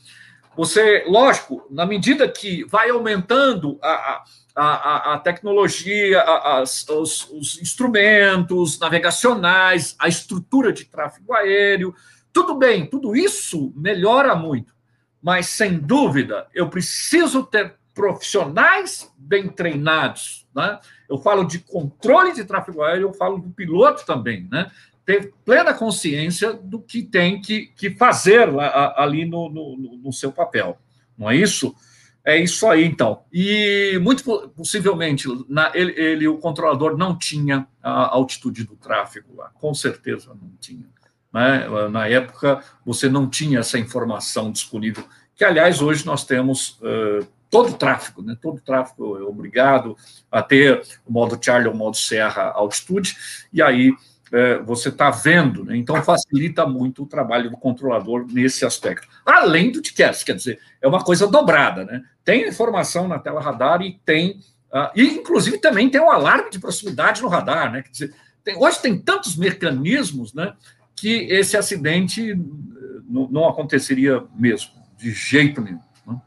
Você, lógico, na medida que vai aumentando a, a, a, tecnologia, a, os, os instrumentos navegacionais, a estrutura de tráfego aéreo, tudo bem, tudo isso melhora muito mas sem dúvida eu preciso ter profissionais bem treinados. Né? Eu falo de controle de tráfego aéreo, eu falo do piloto também. Né? ter plena consciência do que tem que, que fazer ali no, no, no seu papel. Não é isso? É isso aí, então. E muito possivelmente na, ele, ele, o controlador não tinha a altitude do tráfego lá, com certeza não tinha. Né? Na época, você não tinha essa informação disponível, que, aliás, hoje nós temos uh, todo o tráfego, né? todo o tráfego é obrigado a ter o modo Charlie ou o modo Serra altitude, e aí é, você está vendo, né? então facilita muito o trabalho do controlador nesse aspecto. Além do TCAS, quer dizer, é uma coisa dobrada, né? Tem informação na tela radar e tem, uh, e inclusive também tem um alarme de proximidade no radar, né? Quer dizer, tem, hoje tem tantos mecanismos, né? Que esse acidente eh, não, aconteceria mesmo, de jeito nenhum. Né?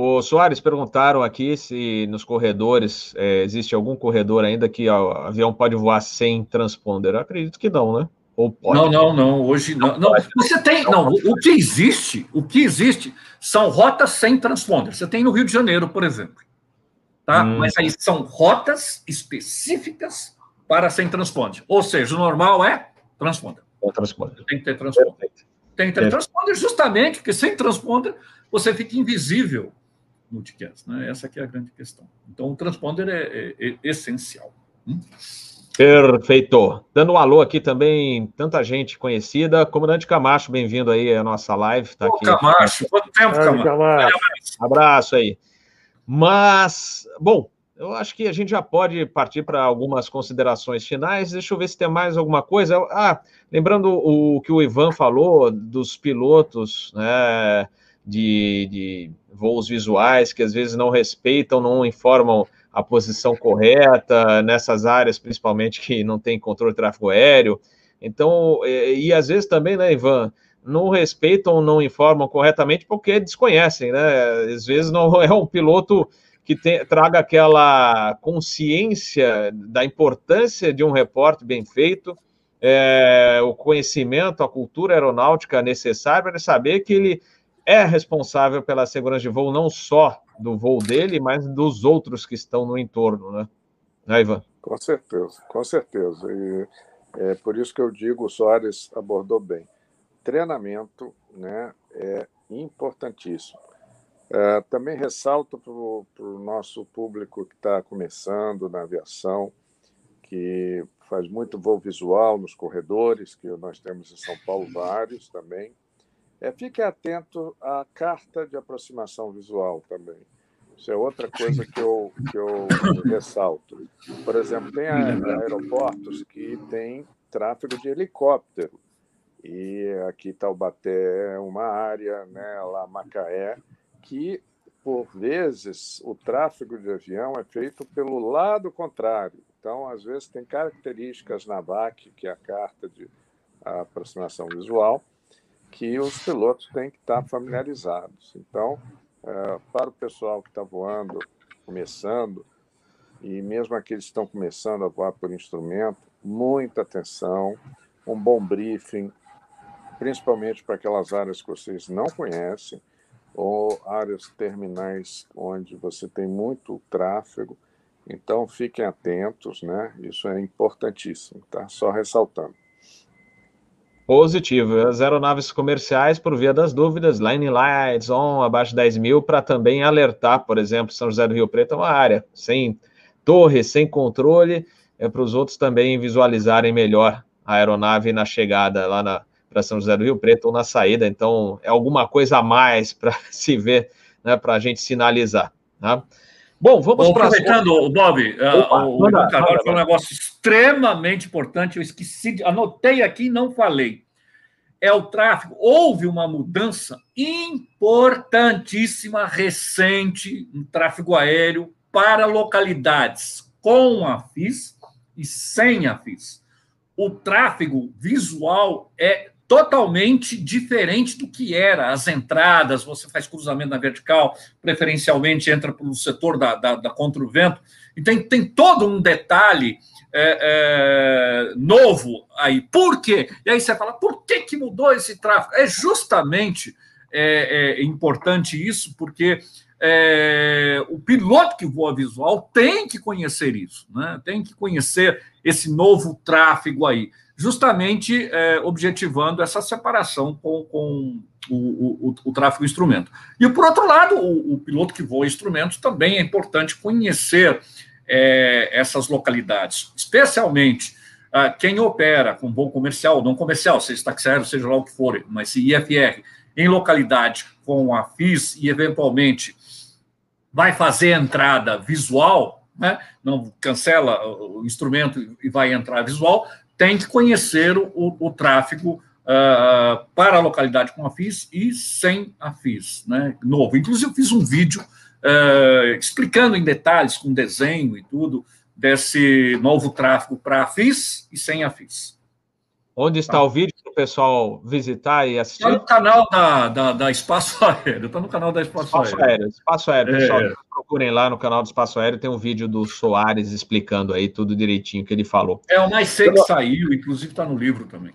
O Soares perguntaram aqui se nos corredores é, existe algum corredor ainda que o avião pode voar sem transponder. Eu acredito que não, né? Ou pode? Não, não, não. Hoje não. não. Você tem. Não, o que existe, o que existe são rotas sem transponder. Você tem no Rio de Janeiro, por exemplo. Tá? Hum. Mas aí são rotas específicas para sem transponder. Ou seja, o normal é transponder. É transponder. Tem que ter transponder. Tem que ter transponder justamente porque sem transponder você fica invisível no TCAS. Né? Essa aqui é a grande questão. Então, o transponder é, é, é essencial. Hum? Perfeito. Dando um alô aqui também, tanta gente conhecida. Comandante Camacho, bem-vindo aí à nossa live. Tá aqui. Camacho, quanto tempo, Camacho? Camacho. Abraço aí. Mas, bom, eu acho que a gente já pode partir para algumas considerações finais. Deixa eu ver se tem mais alguma coisa. Ah, lembrando o que o Ivan falou dos pilotos, né? De, de voos visuais que às vezes não respeitam, não informam a posição correta nessas áreas, principalmente que não tem controle de tráfego aéreo. Então, e, e às vezes também, né, Ivan, não respeitam, não informam corretamente porque desconhecem, né? Às vezes não é um piloto que tem, traga aquela consciência da importância de um reporte bem feito, é, o conhecimento, a cultura aeronáutica necessária para saber que ele é responsável pela segurança de voo não só do voo dele, mas dos outros que estão no entorno, né? Né, Ivan? Com certeza, com certeza. E é por isso que eu digo, o Soares abordou bem. Treinamento né, é importantíssimo. É, também ressalto para o nosso público que está começando na aviação, que faz muito voo visual nos corredores, que nós temos em São Paulo vários também, é, fique atento à carta de aproximação visual também. Isso é outra coisa que eu, que eu ressalto. Por exemplo, tem aeroportos que têm tráfego de helicóptero. E aqui Taubaté é uma área, né, lá Macaé, que por vezes o tráfego de avião é feito pelo lado contrário. Então, às vezes tem características na VAC, que é a carta de aproximação visual, que os pilotos têm que estar familiarizados. Então, é, para o pessoal que está voando, começando, e mesmo aqueles que estão começando a voar por instrumento, muita atenção, um bom briefing, principalmente para aquelas áreas que vocês não conhecem, ou áreas terminais onde você tem muito tráfego. Então, fiquem atentos, né? Isso é importantíssimo, tá? Só ressaltando. Positivo. As aeronaves comerciais, por via das dúvidas, line lights on abaixo de 10 mil, para também alertar, por exemplo, São José do Rio Preto é uma área sem torre, sem controle, é para os outros também visualizarem melhor a aeronave na chegada lá para São José do Rio Preto ou na saída. Então, é alguma coisa a mais para se ver, né, para a gente sinalizar. Tá? Bom, vamos para. Aproveitando, Bob, uh, Opa, o Ivan Carvalho falou um negócio extremamente importante, eu esqueci, anotei aqui e não falei. É o tráfego. Houve uma mudança importantíssima, recente, no tráfego aéreo para localidades com a FIS e sem a FIS. O tráfego visual é totalmente diferente do que era. As entradas, você faz cruzamento na vertical, preferencialmente entra pelo setor da, da, da contra o vento. E tem, tem todo um detalhe é, é, novo aí. Por quê? E aí você fala, por que, que mudou esse tráfego? É justamente é, é importante isso, porque é, o piloto que voa visual tem que conhecer isso, né? tem que conhecer esse novo tráfego aí. Justamente é, objetivando essa separação com, com o, o, o, tráfego instrumento. E, por outro lado, o, o, piloto que voa instrumentos também é importante conhecer é, essas localidades, especialmente ah, quem opera com voo comercial, não comercial, seja taxi aéreo, seja lá o que for, mas se IFR, em localidade com a FIS e, eventualmente, vai fazer entrada visual, né? não cancela o instrumento e vai entrar visual, tem que conhecer o, o tráfego uh, para a localidade com a FIS e sem a FIS, né? novo. Inclusive, eu fiz um vídeo uh, explicando em detalhes, com desenho e tudo, desse novo tráfego para a FIS e sem a FIS. Onde está tá. o vídeo para o pessoal visitar e assistir? Está no canal da, da, da Espaço Aéreo. Está no canal da Espaço, Espaço Aéreo. Aéreo. Espaço Aéreo, pessoal. É. Procurem lá no canal do Espaço Aéreo, tem um vídeo do Soares explicando aí tudo direitinho que ele falou. É o mais cedo que saiu, inclusive está no livro também.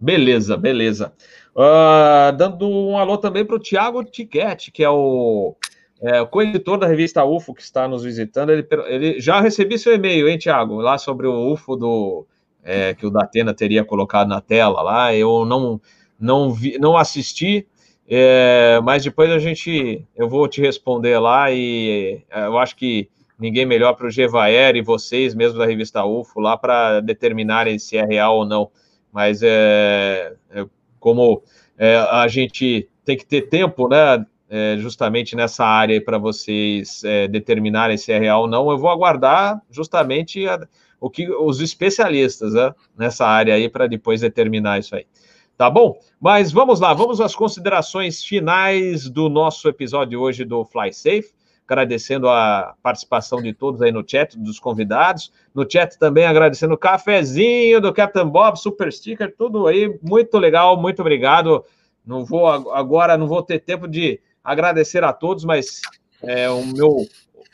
Beleza, beleza. Uh, dando um alô também para o Tiago Tiquete, que é o é, o co-editor da revista UFO que está nos visitando. Ele, ele já recebi seu e-mail, hein, Tiago? Lá sobre o UFO do é, que o Datena teria colocado na tela lá. Eu não, não, vi, não assisti, é, mas depois a gente, eu vou te responder lá e é, eu acho que ninguém melhor para o Gevaer e vocês mesmo da revista UFO lá para determinarem se é real ou não. Mas é, é como é, a gente tem que ter tempo, né? É, justamente nessa área para vocês determinarem se é real ou não, eu vou aguardar justamente a, o que os especialistas né, nessa área aí para depois determinar isso aí. Tá bom? Mas vamos lá, vamos às considerações finais do nosso episódio hoje do Fly Safe. Agradecendo a participação de todos aí no chat, dos convidados. No chat também agradecendo o cafezinho do Captain Bob, super sticker, tudo aí, muito legal, muito obrigado. Não vou agora, não vou ter tempo de agradecer a todos, mas é, o meu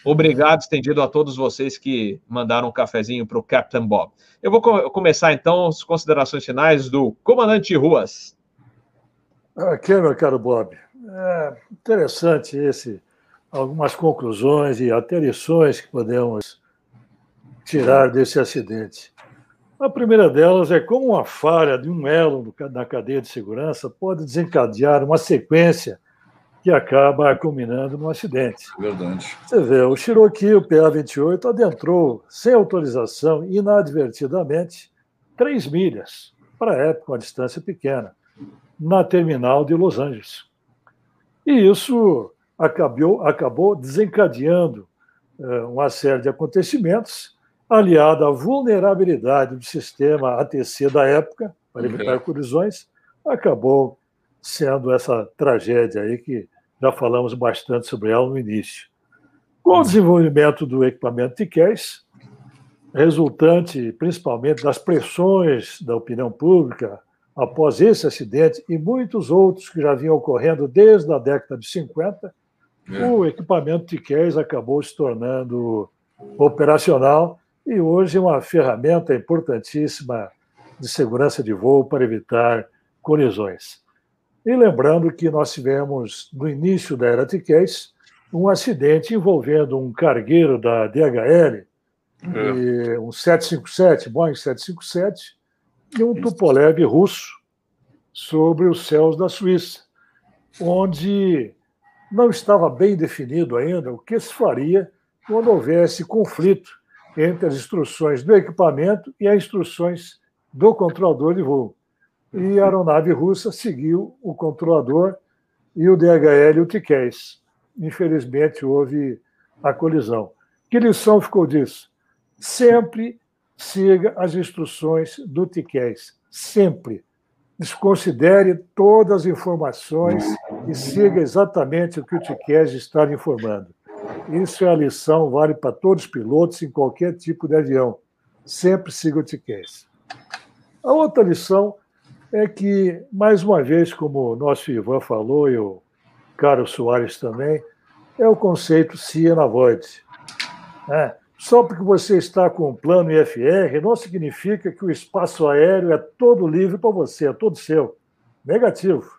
Obrigado estendido a todos vocês que mandaram um cafezinho para o Captain Bob. Eu vou co começar então as considerações finais do comandante Ruas. Aqui, meu caro Bob, é interessante esse, algumas conclusões e até lições que podemos tirar desse acidente. A primeira delas é como uma falha de um elo na cadeia de segurança pode desencadear uma sequência que acaba culminando no acidente. Verdade. Você vê, o Cherokee, o PA-28, adentrou sem autorização, inadvertidamente, três milhas, para a época, uma distância pequena, na terminal de Los Angeles. E isso acabou, acabou desencadeando uh, uma série de acontecimentos, aliada à vulnerabilidade do sistema ATC da época, para evitar uhum. colisões, acabou sendo essa tragédia aí que já falamos bastante sobre ela no início. Com o desenvolvimento do equipamento TICAS, resultante principalmente das pressões da opinião pública após esse acidente e muitos outros que já vinham ocorrendo desde a década de 50, é. o equipamento TICAS acabou se tornando operacional e hoje é uma ferramenta importantíssima de segurança de voo para evitar colisões. E lembrando que nós tivemos, no início da era Tiquets, um acidente envolvendo um cargueiro da DHL, é. um 757, Boeing 757, e um Tupolev russo sobre os céus da Suíça, onde não estava bem definido ainda o que se faria quando houvesse conflito entre as instruções do equipamento e as instruções do controlador de voo e a aeronave russa seguiu o controlador e o DHL o TQS. Infelizmente, houve a colisão. Que lição ficou disso? Sempre siga as instruções do TQS. Sempre. Desconsidere todas as informações e siga exatamente o que o TQS está informando. Isso é a lição, vale para todos os pilotos em qualquer tipo de avião. Sempre siga o TQS. A outra lição é que, mais uma vez, como o nosso Ivan falou e o Carlos Soares também, é o conceito avoid. É, só porque você está com um plano IFR não significa que o espaço aéreo é todo livre para você, é todo seu. Negativo.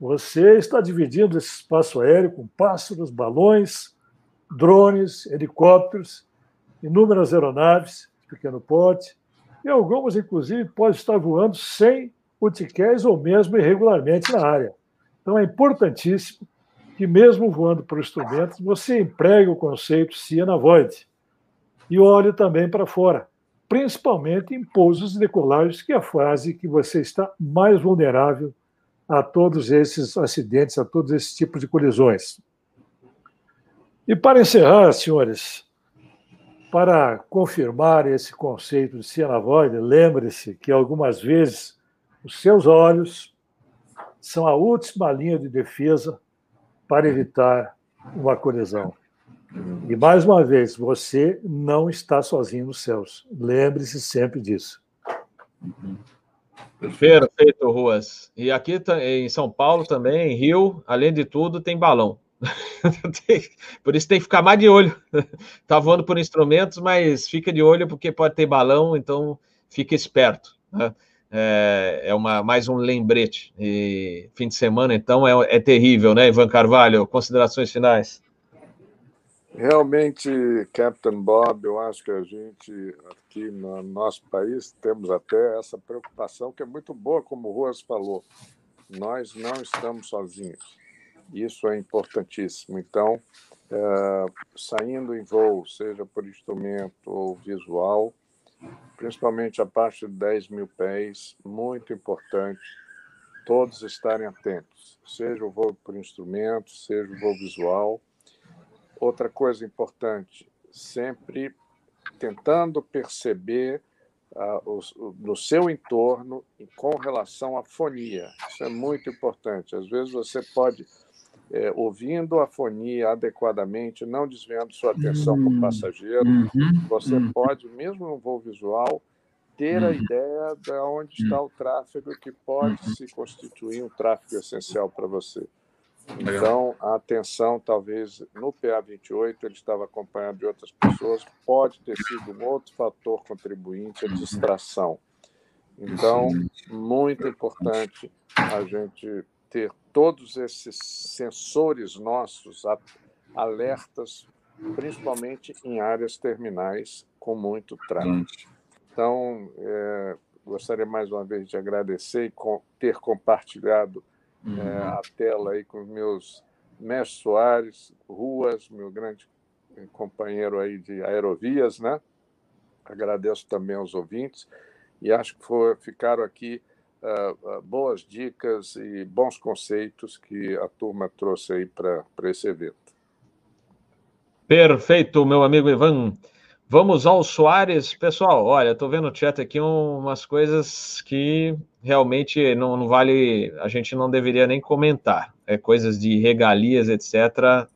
Você está dividindo esse espaço aéreo com pássaros, balões, drones, helicópteros, inúmeras aeronaves pequeno porte, e algumas, inclusive, podem estar voando sem TICAS ou mesmo irregularmente na área. Então, é importantíssimo que, mesmo voando por instrumentos, você empregue o conceito na void e olhe também para fora, principalmente em pousos e decolagens, que é a fase que você está mais vulnerável a todos esses acidentes, a todos esses tipos de colisões. E para encerrar, senhores, para confirmar esse conceito de cianavoide, lembre-se que algumas vezes os seus olhos são a última linha de defesa para evitar uma colisão. E mais uma vez, você não está sozinho nos céus. Lembre-se sempre disso. Perfeito, Ruas. E aqui em São Paulo também, em Rio, além de tudo, tem balão. por isso tem que ficar mais de olho. Tá voando por instrumentos, mas fica de olho porque pode ter balão, então fica esperto. Né? É, é uma, mais um lembrete. E fim de semana, então, é, é terrível, né, Ivan Carvalho? Considerações finais. Realmente, Captain Bob, eu acho que a gente aqui no nosso país temos até essa preocupação que é muito boa, como o Ruas falou. Nós não estamos sozinhos. Isso é importantíssimo. Então, é, saindo em voo, seja por instrumento ou visual, principalmente a parte de 10 mil pés, muito importante todos estarem atentos, seja o voo por instrumento, seja o voo visual Outra coisa importante, sempre tentando perceber uh, os, no seu entorno com relação à fonia. Isso é muito importante. Às vezes você pode, é, ouvindo a fonia adequadamente, não desviando sua atenção uhum. para o passageiro, uhum. você uhum. pode, mesmo no voo visual, ter a uhum. ideia de onde está o tráfego que pode uhum. se constituir um tráfego essencial para você. Então, a atenção, talvez no PA28, ele estava acompanhado de outras pessoas, pode ter sido um outro fator contribuinte, a distração. Então, muito importante a gente ter todos esses sensores nossos alertas, principalmente em áreas terminais com muito tráfego. Então, é, gostaria mais uma vez de agradecer e ter compartilhado uhum. é, a tela aí com os meus Mestre Soares, Ruas, meu grande companheiro aí de aerovias, né? Agradeço também aos ouvintes e acho que foi, ficaram aqui uh, uh, boas dicas e bons conceitos que a turma trouxe aí para esse evento. Perfeito, meu amigo Ivan. Vamos ao Soares. Pessoal, olha, estou vendo no chat aqui umas coisas que realmente não, não, vale, a gente não deveria nem comentar. É coisas de regalias, etc.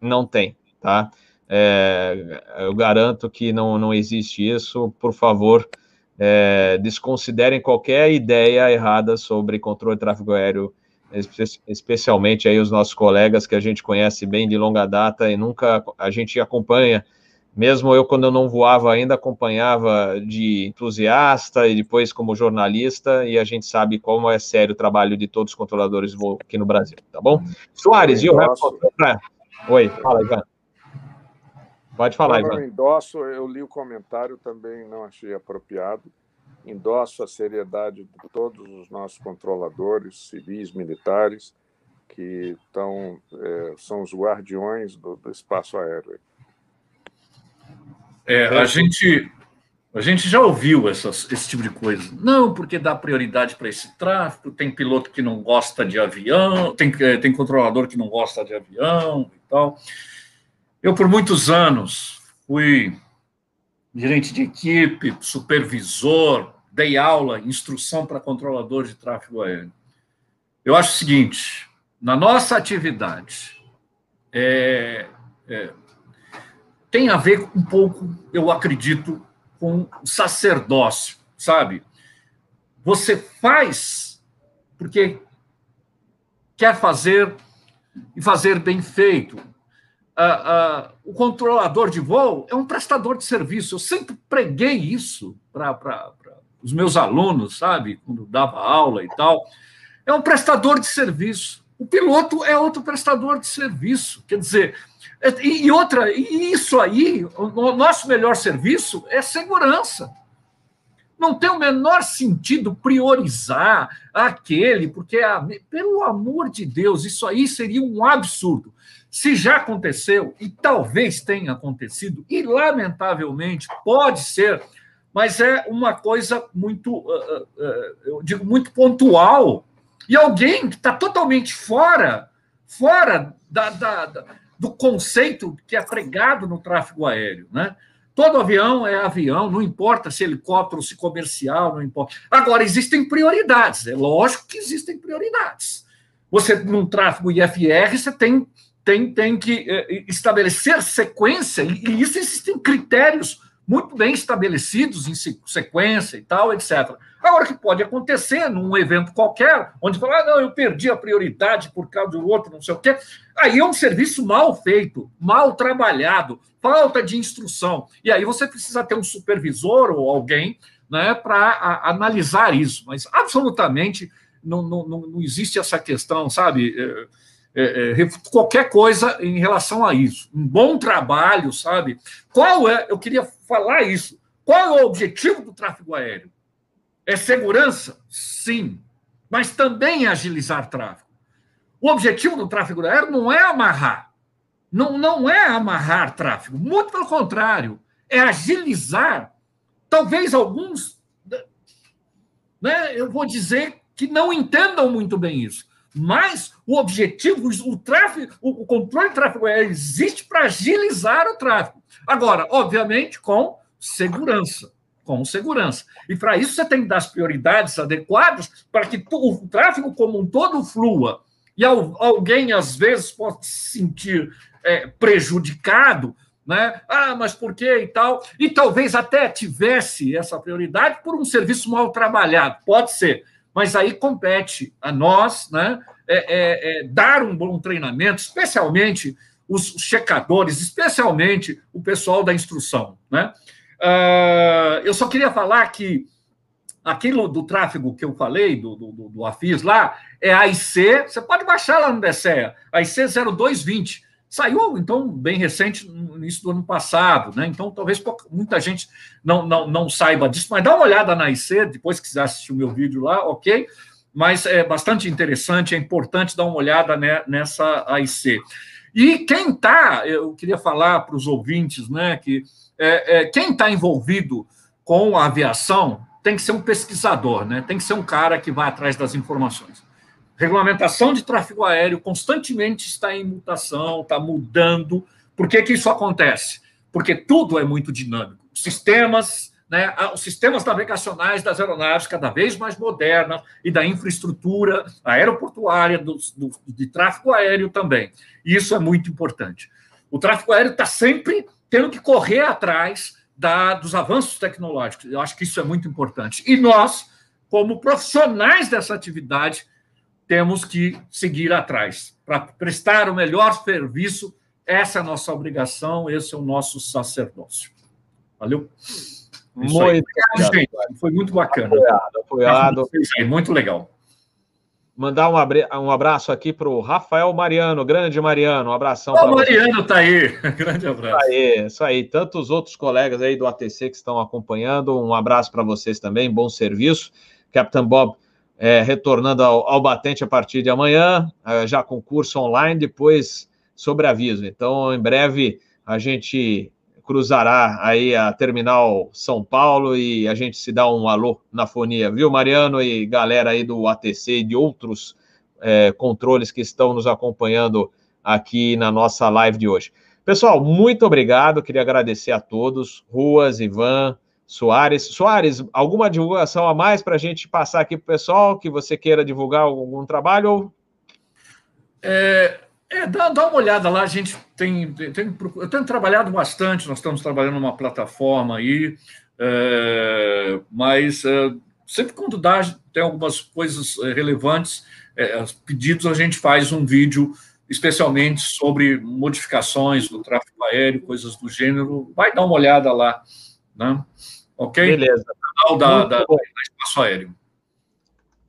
Não tem, tá? É, eu garanto que não, não existe isso. Por favor, é, desconsiderem qualquer ideia errada sobre controle de tráfego aéreo, especialmente aí os nossos colegas que a gente conhece bem de longa data e nunca a gente acompanha mesmo eu, quando eu não voava ainda, acompanhava de entusiasta e depois como jornalista, e a gente sabe como é sério o trabalho de todos os controladores de voo aqui no Brasil, tá bom? Soares, e o? Oi, fala, Ivan. Pode falar, Ivan. Eu endosso, eu li o comentário, também não achei apropriado. Endosso a seriedade de todos os nossos controladores, civis, militares, que estão, é, são os guardiões do, do espaço aéreo. É, a, gente, a gente já ouviu essas, esse tipo de coisa. Não, porque dá prioridade para esse tráfego, tem piloto que não gosta de avião, tem, é, tem controlador que não gosta de avião e tal. Eu, por muitos anos, fui gerente de equipe, supervisor, dei aula, instrução para controlador de tráfego aéreo. Eu acho o seguinte: na nossa atividade, é, é, tem a ver um pouco, eu acredito, com sacerdócio, sabe? Você faz porque quer fazer e fazer bem feito. Ah, ah, o controlador de voo é um prestador de serviço. Eu sempre preguei isso para os meus alunos, sabe? Quando dava aula e tal. É um prestador de serviço. O piloto é outro prestador de serviço. Quer dizer, e, outra, isso aí, o nosso melhor serviço é segurança. Não tem o menor sentido priorizar aquele, porque, pelo amor de Deus, isso aí seria um absurdo. Se já aconteceu, e talvez tenha acontecido, e lamentavelmente pode ser, mas é uma coisa muito, uh, uh, eu digo, muito pontual. E alguém que está totalmente fora, fora da, da, da, do conceito que é pregado no tráfego aéreo, né? Todo avião é avião, não importa se é helicóptero, se comercial, não importa. Agora, existem prioridades, é lógico que existem prioridades. Você, num tráfego IFR, você tem, tem, tem que eh, estabelecer sequência, e isso existem critérios muito bem estabelecidos em sequência e tal, etc. Agora, que pode acontecer num evento qualquer, onde fala, ah, não, eu perdi a prioridade por causa do outro, não sei o quê. Aí é um serviço mal feito, mal trabalhado, falta de instrução. E aí você precisa ter um supervisor ou alguém né, para analisar isso. Mas absolutamente não, não, não existe essa questão, sabe? É, é, é, qualquer coisa em relação a isso. Um bom trabalho, sabe? Qual é? Eu queria falar isso. Qual é o objetivo do tráfego aéreo? É segurança? Sim. Mas também é agilizar tráfego. O objetivo do tráfego aéreo não é amarrar. Não, não é amarrar tráfego. Muito pelo contrário. É agilizar. Talvez alguns, né, eu vou dizer, que não entendam muito bem isso. Mas o objetivo, o tráfego, o controle de tráfego aéreo existe para agilizar o tráfego. Agora, obviamente, com segurança. Com segurança. E para isso você tem que dar as prioridades adequadas para que o tráfego como um todo flua. E alguém, às vezes, pode se sentir é, prejudicado, né? Ah, mas por quê e tal? E talvez até tivesse essa prioridade por um serviço mal trabalhado, pode ser mas aí compete a nós né, é, é, é, dar um bom treinamento, especialmente os checadores, especialmente o pessoal da instrução. Né? Uh, eu só queria falar que aquilo do tráfego que eu falei, do, do, do AFIS lá, é a IC, você pode baixar lá no DSEA, a IC 0220. Saiu, então, bem recente, no início do ano passado, né? Então, talvez muita gente não, não, não saiba disso, mas dá uma olhada na IC, depois que quiser assistir o meu vídeo lá, ok? Mas é bastante interessante, é importante dar uma olhada nessa AIC. E quem está, eu queria falar para os ouvintes, né, que é, é, quem está envolvido com a aviação tem que ser um pesquisador, né? Tem que ser um cara que vai atrás das informações. Regulamentação de tráfego aéreo constantemente está em mutação, está mudando. Por que, que isso acontece? Porque tudo é muito dinâmico. Sistemas, né, os sistemas navegacionais das aeronaves cada vez mais modernas e da infraestrutura aeroportuária, do, do, de tráfego aéreo também. Isso é muito importante. O tráfego aéreo está sempre tendo que correr atrás da, dos avanços tecnológicos. Eu acho que isso é muito importante. E nós, como profissionais dessa atividade, temos que seguir atrás para prestar o melhor serviço. Essa é a nossa obrigação, esse é o nosso sacerdócio. Valeu? Muito obrigado, gente. Foi muito bacana. Apoiado, apoiado. Muito legal. Mandar um abraço aqui para o Rafael Mariano, grande Mariano, um abração. O Mariano está aí, grande abraço. Isso aí, isso aí. Tantos outros colegas aí do ATC que estão acompanhando, um abraço para vocês também, bom serviço. Capitão Bob é, retornando ao, ao, batente a partir de amanhã, é, já com curso online, depois sobre aviso. Então, em breve, a gente cruzará aí a Terminal São Paulo e a gente se dá um alô na fonia, viu, Mariano e galera aí do ATC e de outros é, controles que estão nos acompanhando aqui na nossa live de hoje. Pessoal, muito obrigado, queria agradecer a todos, Ruas, Ivan, Soares. Soares, alguma divulgação a mais para a gente passar aqui para o pessoal que você queira divulgar algum trabalho? É, é dá, dá, uma olhada lá, a gente tem, tem, Eu tenho trabalhado bastante, nós estamos trabalhando numa plataforma aí, é, mas é, sempre quando dá, tem algumas coisas é, relevantes, é, pedidos, a gente faz um vídeo especialmente sobre modificações do tráfego aéreo, coisas do gênero. Vai dar uma olhada lá. Né? Ok? Beleza. Canal da, da, da Espaço Aéreo.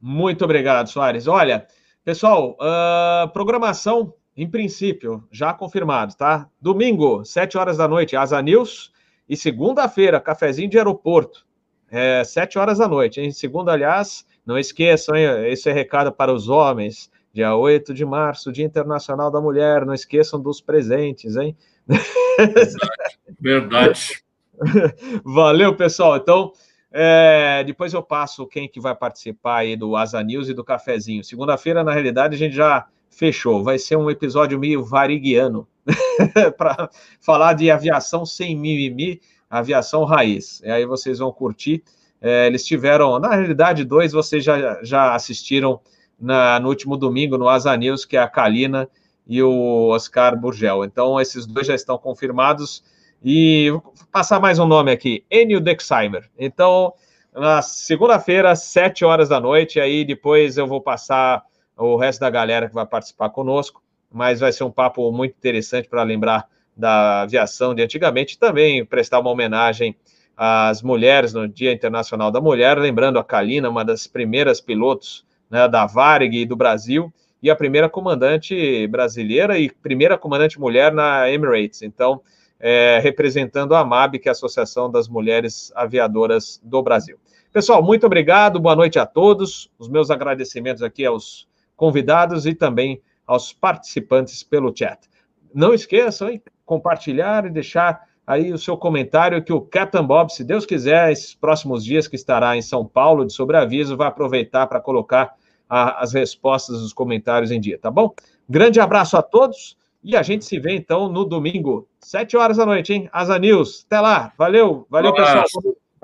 Muito obrigado, Soares. Olha, pessoal, uh, programação, em princípio, já confirmado, tá? Domingo, 7 horas da noite, Asa News. E segunda-feira, cafezinho de aeroporto. é, sete horas da noite, hein? Segunda, aliás, não esqueçam, hein? esse é recado para os homens. Dia 8 de março, Dia Internacional da Mulher. Não esqueçam dos presentes, hein? Verdade. Valeu, pessoal. Então, é, depois eu passo quem que vai participar aí do Asa News e do cafezinho. Segunda-feira, na realidade, a gente já fechou. Vai ser um episódio meio variguiano para falar de aviação sem mimimi, aviação raiz. E aí vocês vão curtir. É, eles tiveram, na realidade, dois vocês já, já assistiram na, no último domingo no Asa News, que é a Kalina e o Oscar Burgel. Então, esses dois já estão confirmados. E vou passar mais um nome aqui, Enio Dexheimer. Então, na segunda-feira, sete horas da noite, aí depois eu vou passar o resto da galera que vai participar conosco, mas vai ser um papo muito interessante para lembrar da aviação de antigamente também prestar uma homenagem às mulheres no Dia Internacional da Mulher, lembrando a Kalina, uma das primeiras pilotos né, da Varig e do Brasil, e a primeira comandante brasileira e primeira comandante mulher na Emirates. Então, é, representando a AMAB, que é a Associação das Mulheres Aviadoras do Brasil. Pessoal, muito obrigado, boa noite a todos. Os meus agradecimentos aqui aos convidados e também aos participantes pelo chat. Não esqueçam, hein, compartilhar e deixar aí o seu comentário que o Captain Bob, se Deus quiser, esses próximos dias que estará em São Paulo de sobreaviso, vai aproveitar para colocar a, as respostas dos comentários em dia, tá bom? Grande abraço a todos e a gente se vê então no domingo, sete horas da noite, hein? Asa News. Até lá. Valeu, valeu, um pessoal.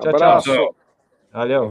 Tchau, tchau. Valeu.